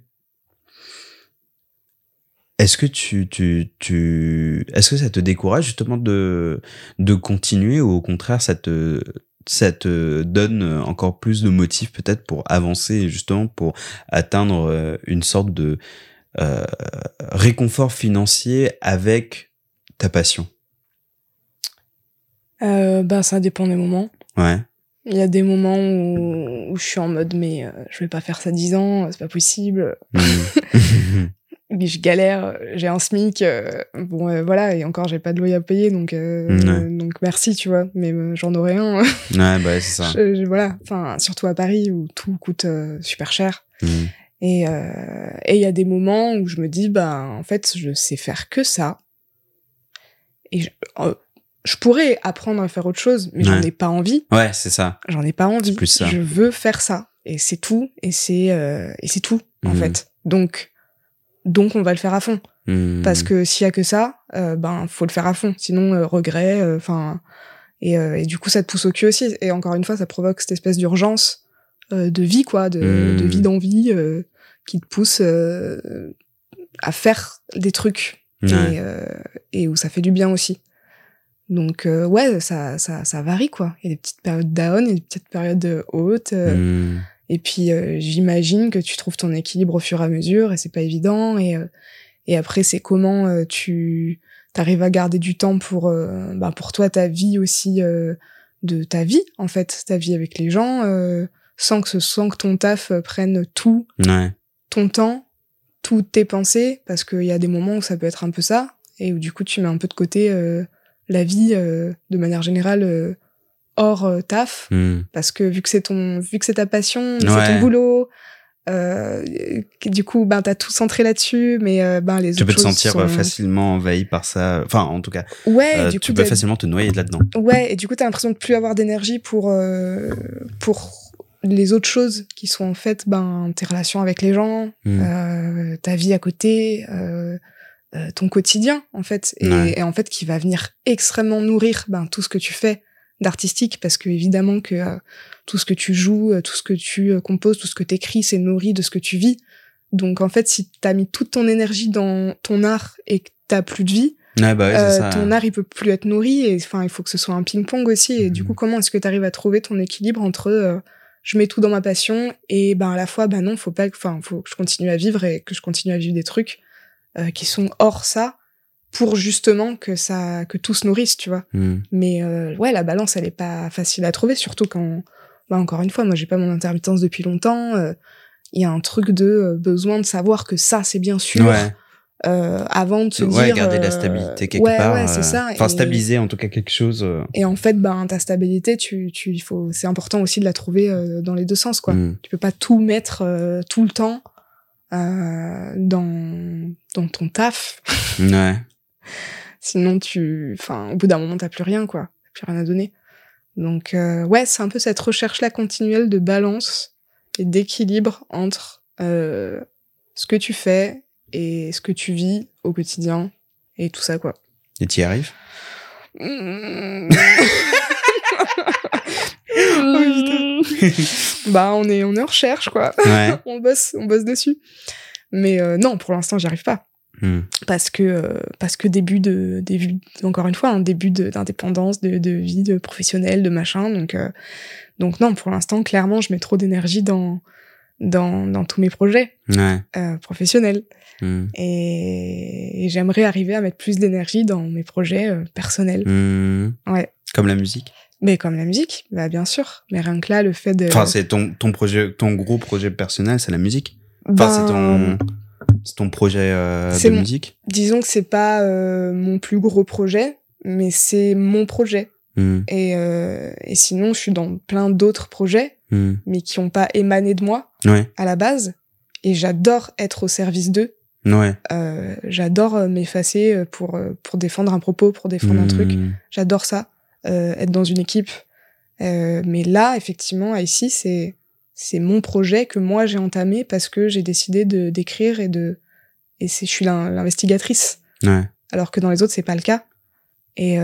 est-ce que tu, tu, tu, est-ce que ça te décourage justement de, de continuer ou au contraire ça te, ça te donne encore plus de motifs peut-être pour avancer et justement pour atteindre euh, une sorte de euh, réconfort financier avec ta passion? Euh, bah, ça dépend des moments. Ouais. Il y a des moments où, où je suis en mode, mais euh, je vais pas faire ça 10 ans, c'est pas possible. Mhm. Je galère, j'ai un SMIC, euh, bon euh, voilà, et encore j'ai pas de loyer à payer, donc euh, Ouais. donc merci, tu vois, mais j'en aurais un. ouais, bah c'est ça. Je- je- voilà, enfin surtout à Paris où tout coûte super cher. Mhm. Et et il y a des moments où je me dis, bah en fait, je sais faire que ça. Et je, je pourrais apprendre à faire autre chose, mais j'en Ouais. ai pas envie. Ouais, c'est ça. J'en ai pas envie. plus ça. Je veux faire ça. Et c'est tout. Et c'est et c'est tout, en Mhm. fait. Donc, donc on va le faire à fond. Mhm. Parce que s'il y a que ça, euh, ben faut le faire à fond. Sinon, euh, regret, enfin. et, euh, et du coup, ça te pousse au cul aussi. Et encore une fois, ça provoque cette espèce d'urgence euh, de vie, quoi, de, de vie d'envie euh, qui te pousse euh, à faire des trucs. Ouais. Et, euh, et où ça fait du bien aussi. Donc euh, ouais, ça, ça, ça varie quoi. Il y a des petites périodes down, il y a des petites périodes hautes. euh, Mhm. Et puis euh, j'imagine que tu trouves ton équilibre au fur et à mesure et c'est pas évident. Et, euh, et après c'est comment euh, tu arrives à garder du temps pour euh, bah, pour toi ta vie aussi euh, de ta vie en fait, ta vie avec les gens, euh, sans que ce sans que ton taf prenne tout Ouais. ton temps, toutes tes pensées, parce qu'il y a des moments où ça peut être un peu ça, et où du coup tu mets un peu de côté euh, la vie euh, de manière générale euh, hors euh, taf, Mhm. parce que vu que c'est ton, vu que c'est ta passion, c'est Ouais. ton boulot, euh, du coup ben t'as tout centré là-dessus, mais euh, ben les Tu autres peux te sentir sont... euh, facilement envahi par ça. Enfin, en tout cas, Ouais, euh, du tu coup peux facilement te noyer là-dedans. Ouais, et du coup, t'as l'impression de plus avoir d'énergie pour, euh, pour les autres choses qui sont en fait ben, tes relations avec les gens, euh, ta vie à côté, ton quotidien, en fait. Et, Ouais. et en fait, qui va venir extrêmement nourrir ben, tout ce que tu fais d'artistique, parce que évidemment que euh, tout ce que tu joues, euh, tout ce que tu euh, composes, tout ce que t'écris, c'est nourri de ce que tu vis. Donc en fait, si t'as mis toute ton énergie dans ton art et que t'as plus de vie, Ouais, bah ouais, euh, ça. ton art il peut plus être nourri et enfin il faut que ce soit un ping-pong aussi et du Mhm. coup comment est-ce que tu arrives à trouver ton équilibre entre euh, je mets tout dans ma passion et ben à la fois ben non faut pas enfin faut que je continue à vivre et que je continue à vivre des trucs euh, qui sont hors ça pour justement que ça que tout se nourrisse tu vois Mhm. mais euh, ouais la balance elle est pas facile à trouver surtout quand bah encore une fois moi j'ai pas mon intermittence depuis longtemps euh, il y a un truc de euh, besoin de savoir que ça c'est bien sûr Ouais, euh, avant de se ouais, dire garder la stabilité quelque ouais, part. ouais c'est ça Enfin, stabiliser en tout cas quelque chose. et en fait ben ta stabilité tu tu il faut c'est important aussi de la trouver dans les deux sens quoi mhm. tu peux pas tout mettre tout le temps euh, dans dans ton taf Ouais. Sinon tu enfin au bout d'un moment t'as plus rien quoi. T'as plus rien à donner. Donc euh, ouais c'est un peu cette recherche là continuelle de balance et d'équilibre entre euh, ce que tu fais et ce que tu vis au quotidien et tout ça quoi. Et tu y arrives? Bah on est on est en recherche quoi. Ouais. on bosse on bosse dessus. Mais euh, non pour l'instant j'y arrive pas Mhm. parce que euh, parce que début de début encore une fois un début de- d'indépendance de, de vie de professionnel de machin donc euh, donc non pour l'instant clairement je mets trop d'énergie dans dans dans tous mes projets Ouais. euh, professionnels Mhm. et, et j'aimerais arriver à mettre plus d'énergie dans mes projets personnels Mhm. ouais Comme la musique. mais comme la musique bah bien sûr mais rien que là le fait de Enfin, c'est ton, ton projet, ton gros projet personnel, c'est la musique. Enfin, Ben, c'est ton, c'est ton projet euh, c'est de mon- musique? disons que c'est pas euh, mon plus gros projet mais c'est mon projet Mhm. Et, euh, et sinon, je suis dans plein d'autres projets, Mhm. mais qui n'ont pas émané de moi Ouais. à la base. Et j'adore être au service d'eux. Ouais. Euh, j'adore euh, m'effacer euh, pour, euh, pour défendre un propos, pour défendre un truc. Mhm. J'adore ça. être dans une équipe. mais là, effectivement, ici, c'est c'est mon projet que moi j'ai entamé parce que j'ai décidé de d'écrire et de et c'est je suis l'investigatrice. Ouais. Alors que dans les autres c'est pas le cas. Et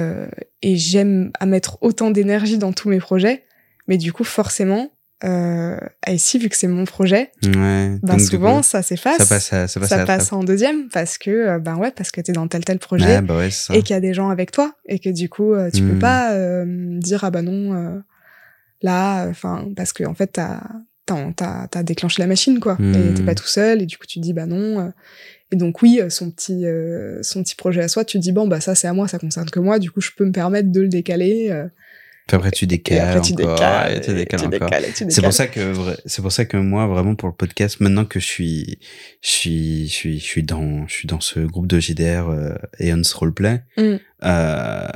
et j'aime à mettre autant d'énergie dans tous mes projets, mais du coup forcément euh, ici vu que c'est mon projet ouais, ben souvent ça s'efface ça passe, ça, passe, ça passe en deuxième parce que ben ouais parce que t'es dans tel tel projet bah ouais, et qu'il y a des gens avec toi et que du coup tu peux hmm. pas euh, dire ah bah non euh, là enfin parce que en fait t'as t'as as, déclenché la machine quoi et hmm. t'es pas tout seul et du coup tu dis bah non et donc oui son petit son petit projet à soi tu dis bon bah ça c'est à moi ça concerne que moi du coup je peux me permettre de le décaler puis après, tu décales encore. tu décales, encore. C'est pour ça que, c'est pour ça que moi, vraiment, pour le podcast, maintenant que je suis, je suis, je suis, je suis dans, je suis dans ce groupe de JDR euh, Eons Roleplay, mm. euh,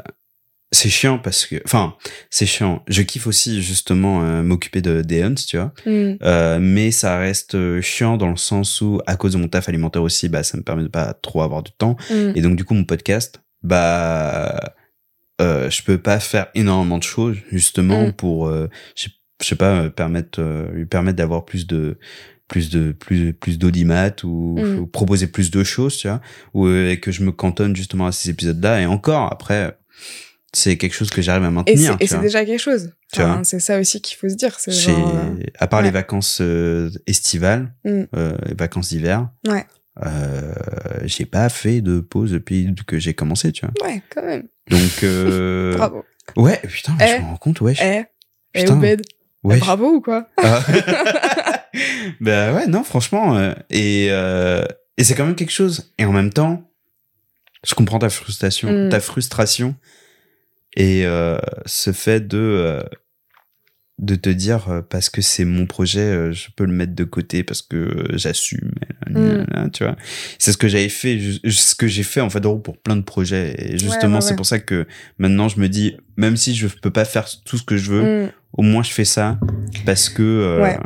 c'est chiant parce que, enfin, c'est chiant. Je kiffe aussi, justement, euh, m'occuper de d'Eons, tu vois. Mm. Euh, mais ça reste chiant dans le sens où, à cause de mon taf alimentaire aussi, bah, ça me permet de pas trop avoir de temps. Mm. Et donc, du coup, mon podcast, bah, euh, je peux pas faire énormément de choses justement mm. pour euh, je, sais pas euh, permettre euh, lui permettre d'avoir plus de plus de plus plus d'audimat ou, ou, proposer plus de choses tu vois ou et que je me cantonne justement à ces épisodes là et encore après c'est quelque chose que j'arrive à maintenir et c'est déjà quelque chose c'est ça aussi qu'il faut se dire c'est à part les vacances estivales mm. les vacances d'hiver ouais euh, j'ai pas fait de pause depuis que j'ai commencé, tu vois. Ouais, quand même. Donc, euh... bravo. Ouais, putain, je eh. me rends compte, ouais. Eh, eh putain. Eh, bravo ou quoi? Ah. Bah ouais, non, franchement. Euh, et euh, et c'est quand même quelque chose. Et en même temps, je comprends ta frustration, mm. ta frustration et euh, ce fait de euh, de te dire euh, parce que c'est mon projet je peux le mettre de côté parce que j'assume mm. tu vois. C'est ce que j'avais fait ce que j'ai fait en fait pour plein de projets. Et justement c'est pour ça que maintenant je me dis même si je peux pas faire tout ce que je veux mm. au moins je fais ça parce que euh, ouais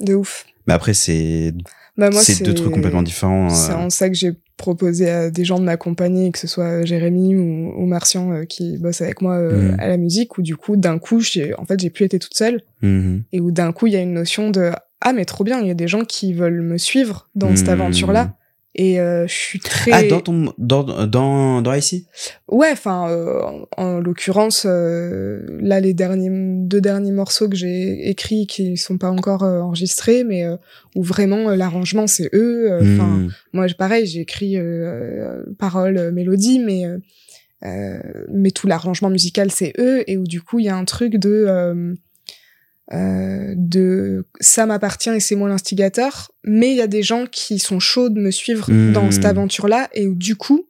de ouf. mais après c'est bah c'est deux trucs complètement différents c'est en ça que j'ai proposer à des gens de m'accompagner, que ce soit Jérémy ou, ou Martian euh, qui bosse avec moi euh, mm. à la musique, où du coup, d'un coup, j'ai, en fait, j'ai plus été toute seule, mm-hmm. et où d'un coup, il y a une notion de ah mais trop bien, il y a des gens qui veulent me suivre dans cette mm. aventure-là, et euh, je suis très ah dans ton dans dans dans ici ouais enfin euh, en, l'occurrence euh, là les derniers deux derniers morceaux que j'ai écrits qui sont pas encore euh, enregistrés mais où vraiment l'arrangement c'est eux enfin hmm. moi pareil j'ai écrit paroles mélodie mais mais tout l'arrangement musical c'est eux et où du coup il y a un truc de euh, de ça m'appartient et c'est moi l'instigateur, mais il y a des gens qui sont chauds de me suivre dans cette aventure-là et où du coup,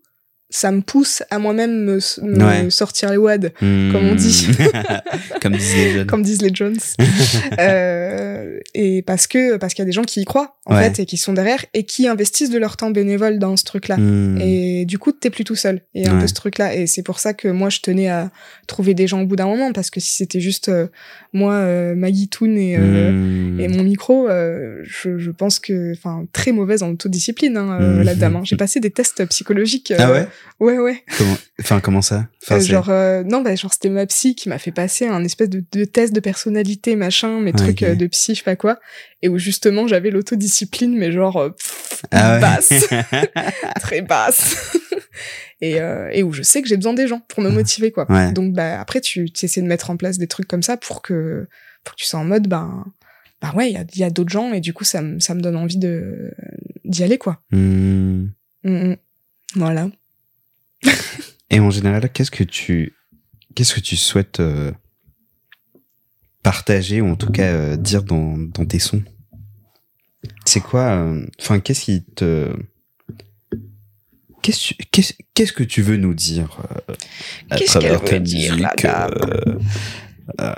ça me pousse à moi-même me, sortir les wads, comme on dit. Hmm. comme disent les jeunes. comme disent les Jones. euh, et parce que parce qu'il y a des gens qui y croient en fait et qui sont derrière et qui investissent de leur temps bénévole dans ce truc-là. Hmm. Et du coup, t'es plus tout seul. Et un peu ce truc-là. Et c'est pour ça que moi, je tenais à trouver des gens au bout d'un moment parce que si c'était juste euh, moi, euh, Maggie Toon et, euh, et mon micro, euh, je, je, pense que, enfin, très mauvaise en autodiscipline, hein, la dame. Hein. J'ai passé des tests psychologiques. ah ouais? Ouais, ouais. Comment Enfin, comment ça? Enfin, Genre, non, bah, genre c'était ma psy qui m'a fait passer un espèce de, de, test de personnalité, machin, mes trucs de psy, je sais pas quoi, et où justement j'avais l'autodiscipline, mais genre ah basse, très basse. et, euh, et où je sais que j'ai besoin des gens pour me motiver quoi. Donc bah après tu, tu essaies de mettre en place des trucs comme ça pour que pour que tu sois en mode ben bah ouais il y a, y a d'autres gens et du coup ça me ça me donne envie de d'y aller quoi. Mmh. Mmh, mmh. Voilà. Et en général qu'est-ce que tu qu'est-ce que tu souhaites euh, partager ou en tout cas euh, dire dans dans tes sons? C'est quoi euh, enfin qu'est-ce qui te Qu'est-ce que tu veux nous dire à travers ta musique euh, euh,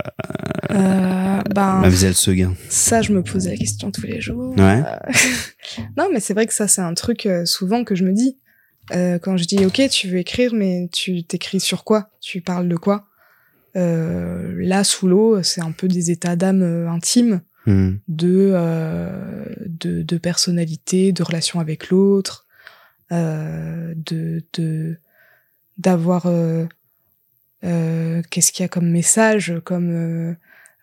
euh, ben, Mademoiselle Seguin. Ça, je me pose la question tous les jours. Ouais. non, mais c'est vrai que ça, c'est un truc souvent que je me dis. Quand je dis, ok, tu veux écrire, mais tu t'écris sur quoi? Tu parles de quoi? Là, sous l'eau, c'est un peu des états d'âme intimes. Hmm. De, de, de personnalité, de relation avec l'autre, euh, de d'avoir euh, euh, qu'est-ce qu'il y a comme message, comme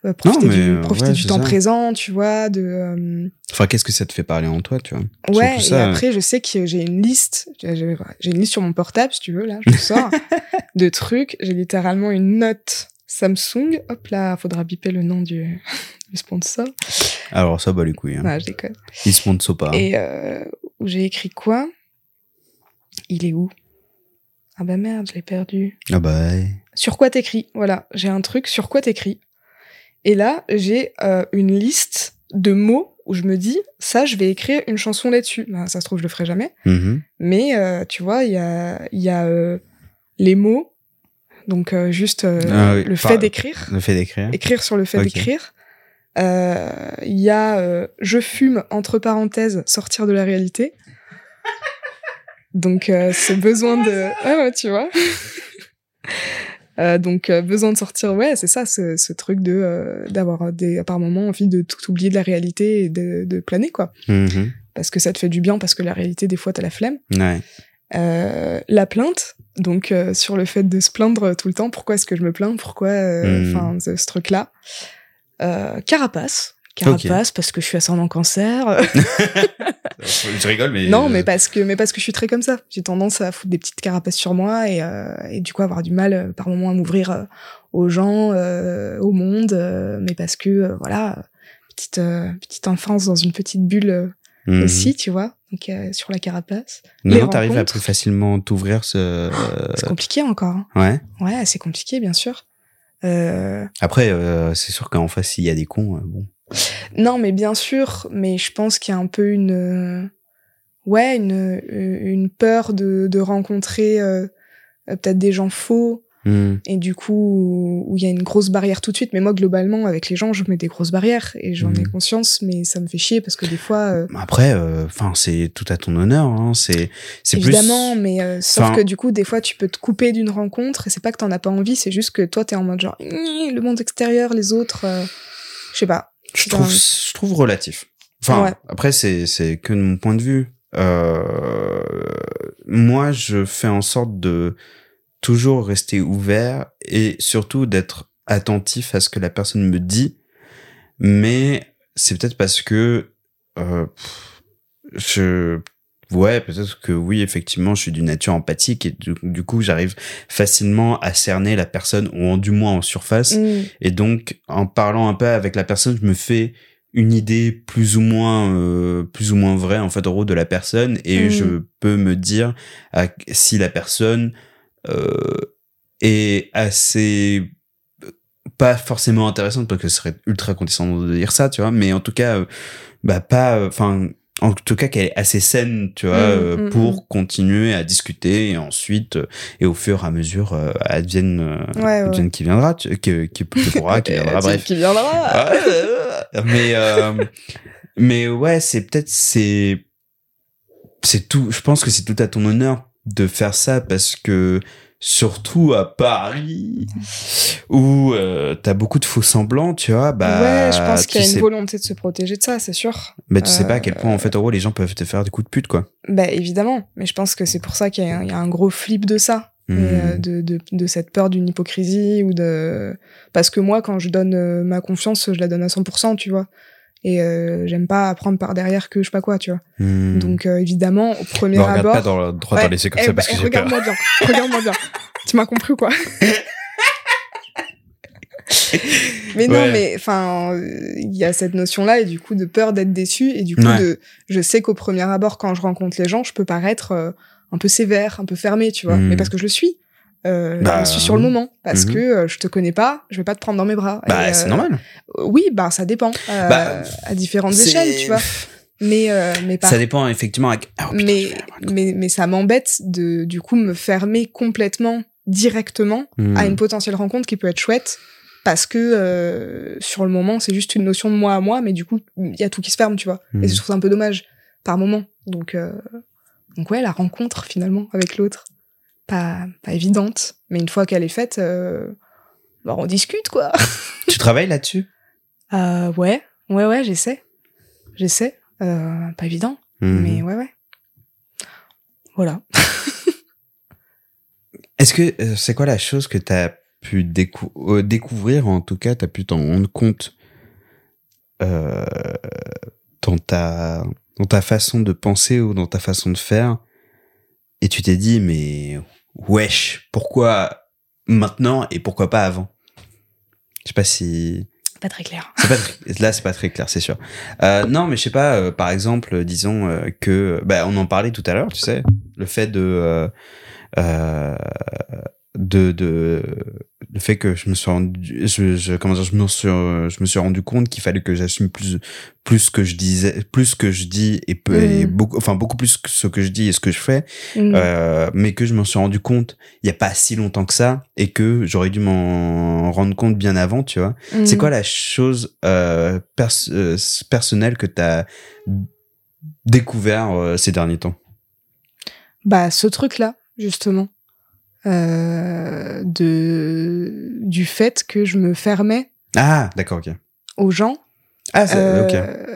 euh, euh, profiter mais, du, euh, profiter ouais, du c'est temps ça. présent, tu vois, de euh, Enfin, qu'est-ce que ça te fait parler en toi, tu vois? Ouais. Et ça, après, je sais que j'ai une liste, j'ai une liste sur mon portable, si tu veux, là, je sors de trucs. J'ai littéralement une note Samsung. Hop là, faudra biper le nom du, du sponsor. Alors ça, bah les couilles. Hein. Ouais, je déconne. Ils se montent pas. hein. Et euh, où j'ai écrit quoi? Il est où? Ah bah merde, je l'ai perdu. Ah bah ouais. Sur quoi t'écris? Voilà, j'ai un truc sur quoi t'écris? Et là, j'ai euh, une liste de mots où je me dis, ça, je vais écrire une chanson là-dessus. Ben, ça se trouve, je le ferai jamais. Mhm. Mais euh, tu vois, il y a, il y a euh, les mots, donc euh, juste euh, Ah oui, le enfin, fait d'écrire, Le fait d'écrire. écrire sur le fait Ok. d'écrire. Euh, Il y a euh, je fume entre parenthèses sortir de la réalité. Donc euh, ce besoin de ouais, ouais, tu vois. Euh, donc euh, besoin de sortir ouais c'est ça ce, ce truc de euh, d'avoir des par moments envie de tout oublier de la réalité et de, de planer quoi Mhm. parce que ça te fait du bien parce que la réalité des fois t'as la flemme Ouais. euh, la plainte, donc euh, sur le fait de se plaindre tout le temps, pourquoi est-ce que je me plains, pourquoi, euh, Mhm. enfin, ce, ce truc-là. Euh, carapace, parce que je suis ascendant cancer. Je rigole, mais. non, mais parce que, mais parce que je suis très comme ça. J'ai tendance à foutre des petites carapaces sur moi et, euh, et du coup avoir du mal euh, par moments à m'ouvrir euh, aux gens, euh, au monde, euh, mais parce que euh, voilà, petite euh, petite enfance dans une petite bulle euh, Mhm. aussi, tu vois, donc euh, sur la carapace. Maintenant, t'arrives à plus facilement t'ouvrir ce. C'est compliqué encore. hein. Ouais. Ouais, c'est compliqué, bien sûr. Euh, Après, euh, c'est sûr qu'en face, s'il y a des cons, euh, bon. Non, mais bien sûr, mais je pense qu'il y a un peu une, euh, ouais, une, euh, une peur de, de rencontrer euh, peut-être des gens faux Mhm. et du coup où il y a une grosse barrière tout de suite. Mais moi, globalement, avec les gens, je mets des grosses barrières et j'en ai Mhm. conscience, mais ça me fait chier parce que des fois, euh, Après, enfin, c'est tout à ton honneur. Hein. C'est, c'est plus. évidemment, mais euh, sauf que du coup, des fois, tu peux te couper d'une rencontre et c'est pas que t'en as pas envie, c'est juste que toi, t'es en mode genre, le monde extérieur, les autres, je sais pas. Je trouve, je trouve relatif. Enfin, Ouais. après, c'est, c'est que de mon point de vue. Euh, moi, je fais en sorte de toujours rester ouvert et surtout d'être attentif à ce que la personne me dit. Mais c'est peut-être parce que euh, je ouais peut-être que oui effectivement je suis d'une nature empathique et du, du coup j'arrive facilement à cerner la personne ou en, du moins en surface Mm. et donc, en parlant un peu avec la personne, je me fais une idée plus ou moins, euh, plus ou moins vraie en fait en gros de la personne, et Mhm. je peux me dire à- si la personne euh, est assez pas forcément intéressante parce que ce serait ultra condescendant de dire ça, tu vois, mais en tout cas, euh, bah pas, enfin. En tout cas, qu'elle est assez saine, tu vois, Mhm, euh, mhm, pour continuer à discuter et ensuite, euh, et au fur et à mesure, euh, advienne, euh, Ouais, ouais, advienne qui viendra, tu- qui, qui, qui pourra, qui viendra, bref. Qui viendra. Ah, mais euh, mais ouais c'est peut-être c'est c'est tout je pense que c'est tout à ton honneur de faire ça parce que surtout à Paris où euh, t'as beaucoup de faux semblants tu vois bah ouais, je pense qu'il y a une sais, volonté de se protéger de ça, c'est sûr. bah, tu sais pas à Euh, quel point en fait en gros les gens peuvent te faire des coups de pute quoi Bah évidemment, mais je pense que c'est pour ça qu'il y, a un- il y a un gros flip de ça, Hmm. euh, de, de, de cette peur d'une hypocrisie ou de parce que moi quand je donne euh, ma confiance, je la donne à 100%, tu vois. Et euh, j'aime pas apprendre par derrière que je sais pas quoi, tu vois. Hmm. Donc euh, évidemment, au premier Ne regarde abord, pas dans le droit Ouais, dans les comme eh ça bah, parce que eh, regarde-moi bien, regarde-moi bien. Tu m'as compris ou quoi? Mais non, mais enfin, il y a cette notion-là et du coup de peur d'être déçu et du coup Ouais. de, je sais qu'au premier abord, quand je rencontre les gens, je peux paraître euh, un peu sévère, un peu fermé, tu vois. Mm. Mais parce que je le suis. Euh, Bah, je suis sur le moment parce mhm. que euh, je te connais pas, je vais pas te prendre dans mes bras. bah c'est euh, normal Oui, bah ça dépend. euh, Bah, à différentes échelles, tu vois. Mais euh, mais par ça dépend effectivement à... Ah, oh, putain, mais, mais, mais ça m'embête de, du coup, me fermer complètement, directement, Hmm. à une potentielle rencontre qui peut être chouette. Parce que euh, sur le moment, c'est juste une notion de moi à moi, mais du coup, il y a tout qui se ferme, tu vois. Hmm. Et je trouve ça un peu dommage par moment. Donc, euh, donc ouais, la rencontre finalement avec l'autre, pas, pas évidente. Mais une fois qu'elle est faite, euh, bah, on discute, quoi. tu travailles là-dessus? Euh, ouais, ouais, ouais, j'essaie. J'essaie. Euh, pas évident, Hmm. mais ouais, ouais. Voilà. Est-ce que c'est quoi la chose que t'as pu décou- découvrir, en tout cas, tu as pu t'en rendre compte dans, ta, dans ta façon de penser ou dans ta façon de faire? Et tu t'es dit, mais wesh, pourquoi maintenant et pourquoi pas avant? Je sais pas si. Pas très clair. C'est pas très- là, c'est pas très clair, c'est sûr. Euh, non, mais je sais pas. euh, par exemple, disons euh, que, bah, on en parlait tout à l'heure, tu sais, le fait de, euh, euh, de, de, le fait que je me suis rendu, je, je comment dire, je me suis, euh, je me suis rendu compte qu'il fallait que j'assume plus, plus ce que je disais, plus ce que je dis et, peu, et Mhm. beaucoup, enfin beaucoup plus que ce que je dis et ce que je fais. Mm. Euh, mais que je m'en suis rendu compte il y a pas si longtemps que ça et que j'aurais dû m'en rendre compte bien avant, tu vois. C'est Mm. quoi la chose euh, pers euh, personnelle que tu as découvert euh, ces derniers temps? Bah, ce truc-là, justement, euh, de du fait que je me fermais Ah, d'accord, ok. aux gens, Ah, euh,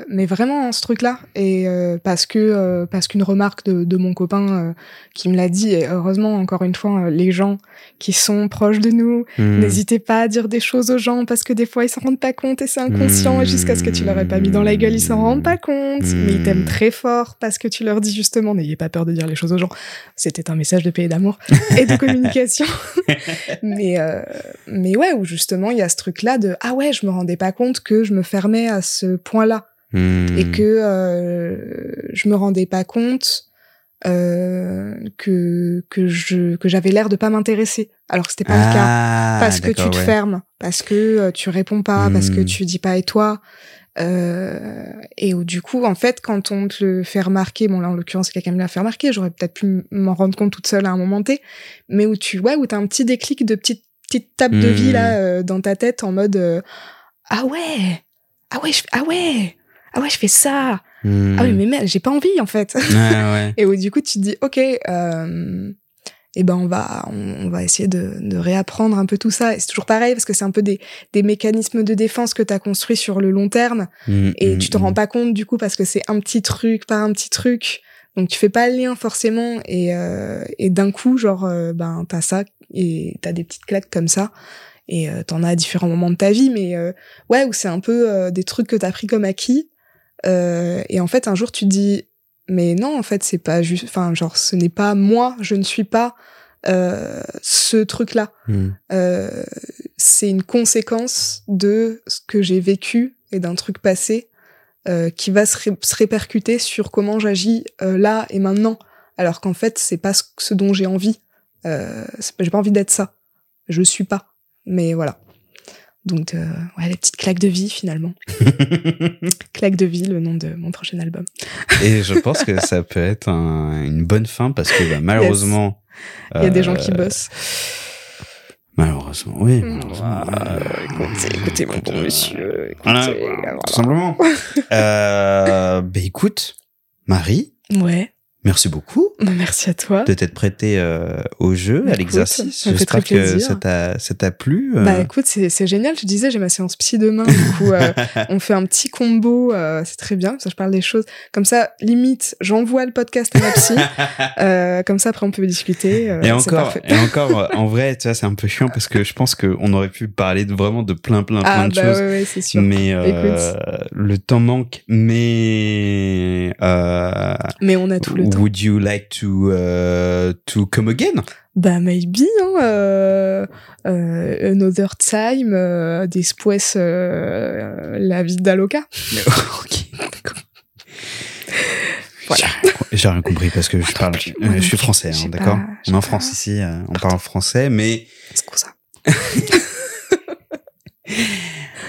mais vraiment ce truc-là, et euh, parce que euh, parce qu'une remarque de, de mon copain euh, qui me l'a dit, et heureusement encore une fois, euh, les gens qui sont proches de nous, Hmm. n'hésitez pas à dire des choses aux gens parce que des fois ils s'en rendent pas compte et c'est inconscient et jusqu'à ce que tu leur aies pas mis dans la gueule, ils s'en rendent pas compte, mais ils t'aiment très fort parce que tu leur dis justement n'ayez pas peur de dire les choses aux gens. C'était un message de paix et d'amour et de communication. mais euh, mais ouais, où justement il y a ce truc là de ah ouais, je me rendais pas compte que je me fermais à ce point-là Hmm. et que euh, je me rendais pas compte euh, que que je que j'avais l'air de pas m'intéresser alors que c'était pas le cas Ah, parce que tu te ouais. fermes, parce que euh, tu réponds pas, parce que Hmm. tu dis pas et toi? Euh, et où du coup, en fait, quand on te le fait remarquer, bon là en l'occurrence c'est quelqu'un qui me l'a fait remarquer, j'aurais peut-être pu m'en rendre compte toute seule à un moment T, mais où tu ouais où t'as un petit déclic de petite petite tape de Hmm. vie là dans ta tête en mode ah ouais ah ouais je, ah ouais ah ouais je fais ça. Hmm. ah oui mais merde j'ai pas envie en fait. Ouais, ouais. et où du coup tu te dis ok euh, et ben on va on, on va essayer de, de réapprendre un peu tout ça. Et c'est toujours pareil parce que c'est un peu des, des mécanismes de défense que tu as construits sur le long terme. Hmm, et hmm, tu te hmm. rends pas compte du coup parce que c'est un petit truc par un petit truc. Donc tu fais pas le lien forcément. Et, euh, et d'un coup genre euh, ben t'as ça et t'as des petites claques comme ça et euh, t'en as à différents moments de ta vie mais euh, ouais où c'est un peu euh, des trucs que t'as pris comme acquis euh, et en fait un jour tu te dis mais non en fait c'est pas juste enfin genre ce n'est pas moi je ne suis pas euh, ce truc là Hmm. euh, c'est une conséquence de ce que j'ai vécu et d'un truc passé euh, qui va se, ré- se répercuter sur comment j'agis euh, là et maintenant. Alors qu'en fait, c'est pas ce, ce dont j'ai envie. Euh, j'ai pas envie d'être ça. Je suis pas. Mais voilà. Donc, euh, ouais, les petites claques de vie finalement. Claques de vie, le nom de mon prochain album. Et je pense que ça peut être un- une bonne fin parce que bah, malheureusement. Il y a des gens euh, qui bossent. Malheureusement, oui. Malheureusement, voilà, euh, écoutez, écoutez, mon bon monsieur, écoutez, Voilà, voilà. tout simplement. euh, bah écoute, Marie, Ouais, merci beaucoup merci à toi. de t'être prêtée euh, au jeu, à Écoute, l'exercice. J'espère que ça t'a ça t'a plu. euh. Bah écoute, c'est c'est génial. Je disais, j'ai ma séance psy demain. Du coup, euh, on fait un petit combo. euh, c'est très bien. Ça, je parle des choses. Comme ça, limite, j'envoie le podcast à ma psy. euh, comme ça, après, on peut discuter. et encore, et encore, en vrai, tu vois, c'est un peu chiant parce que je pense qu'on aurait pu parler de, vraiment de plein, plein, plein Ah de bah choses. ouais, ouais, c'est sûr. Mais euh, le temps manque. Mais euh, Mais on a tout le would you like to uh, to come again? Bah maybe, hein, euh, euh, another time, euh, después euh, la vida loca. ok. Voilà. J'ai rien compris parce que je non parle, euh, je suis français, hein, d'accord? On est en pas- France ici, euh, on parle français, mais Scusa.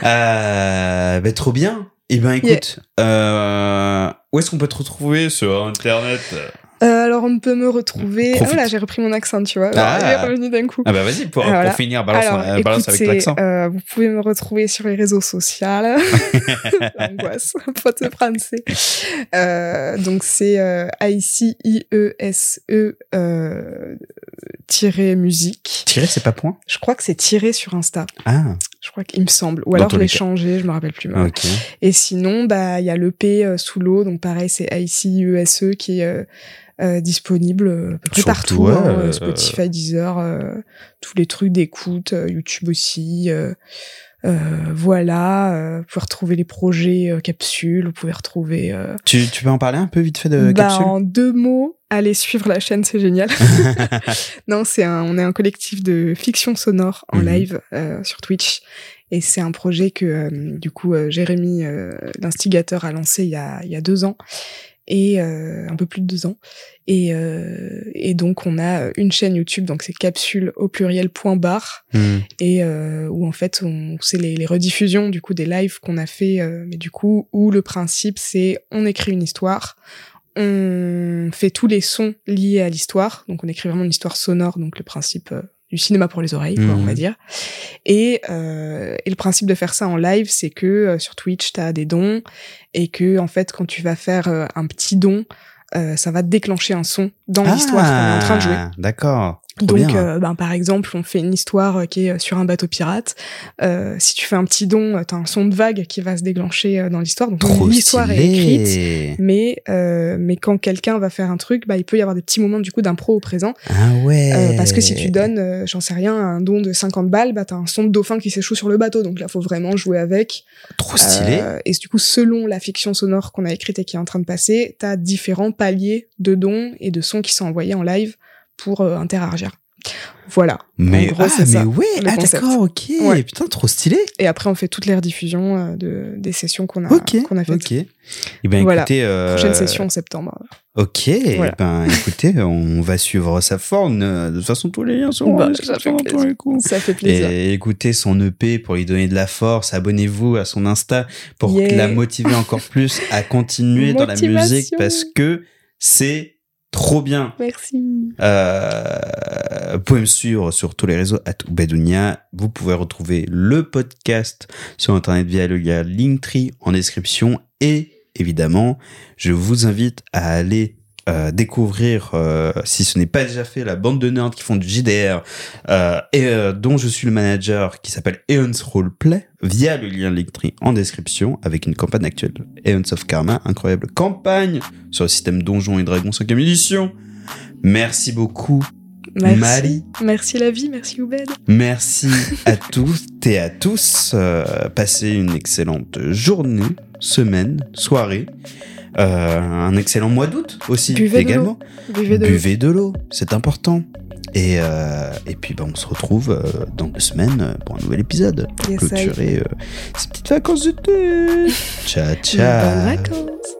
euh, bah, trop bien. Eh ben écoute, euh, où est-ce qu'on peut te retrouver sur Internet Euh, alors on peut me retrouver. Profite. Ah là, j'ai repris mon accent, tu vois. Ah. Est revenu d'un coup. Ah bah vas-y pour, Voilà. pour finir, balance, Alors, euh, balance avec l'accent. euh, vous pouvez me retrouver sur les réseaux sociaux. L'angoisse, de français. Euh, donc c'est euh, I-C-I-E-S-E euh, tiré musique. Tiré, c'est pas point? Je crois que c'est tiré sur Insta. Ah, Je crois qu'il me semble. Ou Dans alors je l'ai changé, je me rappelle plus. mal. ok. Et sinon, bah il y a l'EP euh, sous l'eau, donc pareil, c'est ICUSE E qui est euh, euh, disponible euh, à peu près partout, ouais, hein, Spotify, Deezer, tous les trucs d'écoute, YouTube aussi. voilà, vous pouvez retrouver les projets capsules, vous pouvez retrouver. Tu, tu peux en parler un peu vite fait de bah, Capsule? en deux mots, allez suivre la chaîne, c'est génial. non, c'est un, on est un collectif de fiction sonore en Mhm. live euh, sur Twitch. Et c'est un projet que, euh, du coup, euh, Jérémy, euh, l'instigateur, a lancé il y a, il y a deux ans. Et euh, un peu plus de deux ans. Et, euh, et donc, on a une chaîne YouTube, donc c'est capsule au pluriel point barre Hmm. et euh, où en fait on c'est les, les rediffusions du coup des lives qu'on a fait euh, mais du coup où le principe c'est on écrit une histoire on fait tous les sons liés à l'histoire. Donc on écrit vraiment une histoire sonore donc le principe euh, du cinéma pour les oreilles quoi, on va dire. Et, euh, et le principe de faire ça en live c'est que euh, sur Twitch t'as des dons et que en fait quand tu vas faire euh, un petit don ça va déclencher un son dans l'histoire qu'on est en train de jouer Ah, D'accord. Donc, euh, ben, par exemple, on fait une histoire euh, qui est sur un bateau pirate. Euh, si tu fais un petit don, t'as un son de vague qui va se déclencher dans l'histoire. Donc, l'histoire est écrite. Mais, euh, mais quand quelqu'un va faire un truc, bah, il peut y avoir des petits moments du coup d'impro au présent. Ah ouais. Parce que si tu donnes, j'en sais rien, un don de 50 balles, bah, t'as un son de dauphin qui s'échoue sur le bateau. Donc là, faut vraiment jouer avec. Trop stylé. Et du coup, selon la fiction sonore qu'on a écrite et qui est en train de passer, t'as différents paliers de dons et de sons qui sont envoyés en live pour euh, interagir. Voilà. mais gros, ah, mais ça, ouais, ah d'accord, ok. Ouais. Putain, trop stylé. Et après, on fait toutes les rediffusions euh, de, des sessions qu'on a, qu'on a faites. Ok. Et ben Voilà. écoutez, euh, Prochaine session en septembre. Ok. Voilà. Ben écoutez, on va suivre sa forme. De toute façon, tous les liens sont en Bah, ça fait plaisir. Ça fait plaisir. Et écoutez son EP pour lui donner de la force. Abonnez-vous à son Insta pour Yeah. la motiver encore plus à continuer dans la musique parce que c'est trop bien. Merci. Euh, vous pouvez me suivre sur tous les réseaux at Oubedounia. Vous pouvez retrouver le podcast sur internet via le lien Linktree en description et évidemment, je vous invite à aller euh, découvrir, euh, si ce n'est pas déjà fait, la bande de nerds qui font du JDR euh, et euh, dont je suis le manager, qui s'appelle Eons Roleplay, via le lien Linktree en description, avec une campagne actuelle. Eons of Karma, incroyable campagne sur le système Donjons et Dragons 5 édition. Merci beaucoup, Merci. Marie. Merci la vie, merci Oubed. Merci à tous et à tous. Euh, passez une excellente journée, semaine, soirée. Euh, un excellent mois d'août aussi Buvez de également. Buvez de Buvez de l'eau, c'est important. Et, euh, et puis bah, on se retrouve euh, dans deux semaines pour un nouvel épisode pour Yes, clôturer euh, ces petites vacances d'été. ciao ciao. vacances.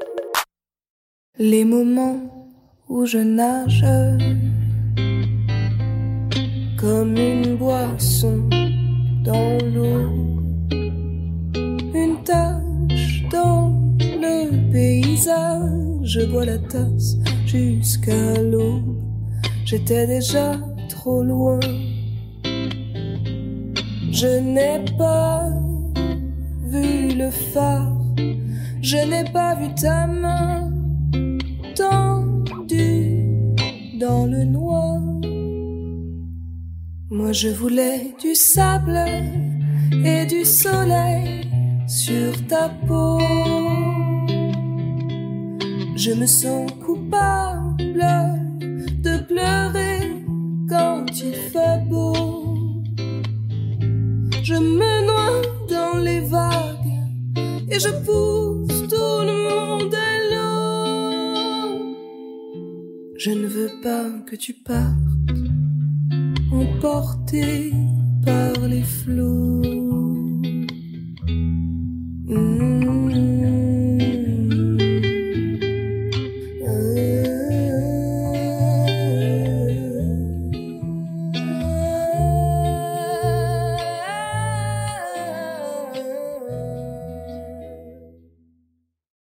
Les moments où je nage comme une boisson dans l'eau, une tache dans le paysage. Je bois la tasse jusqu'à l'aube. J'étais déjà trop loin. Je n'ai pas vu le phare. Je n'ai pas vu ta main tendue dans le noir. Moi je voulais du sable et du soleil sur ta peau. Je me sens coupable de pleurer quand il fait beau. Je me noie dans les vagues et je pousse tout le monde à l'eau. Je ne veux pas que tu partes, emporté par les flots. Mmh.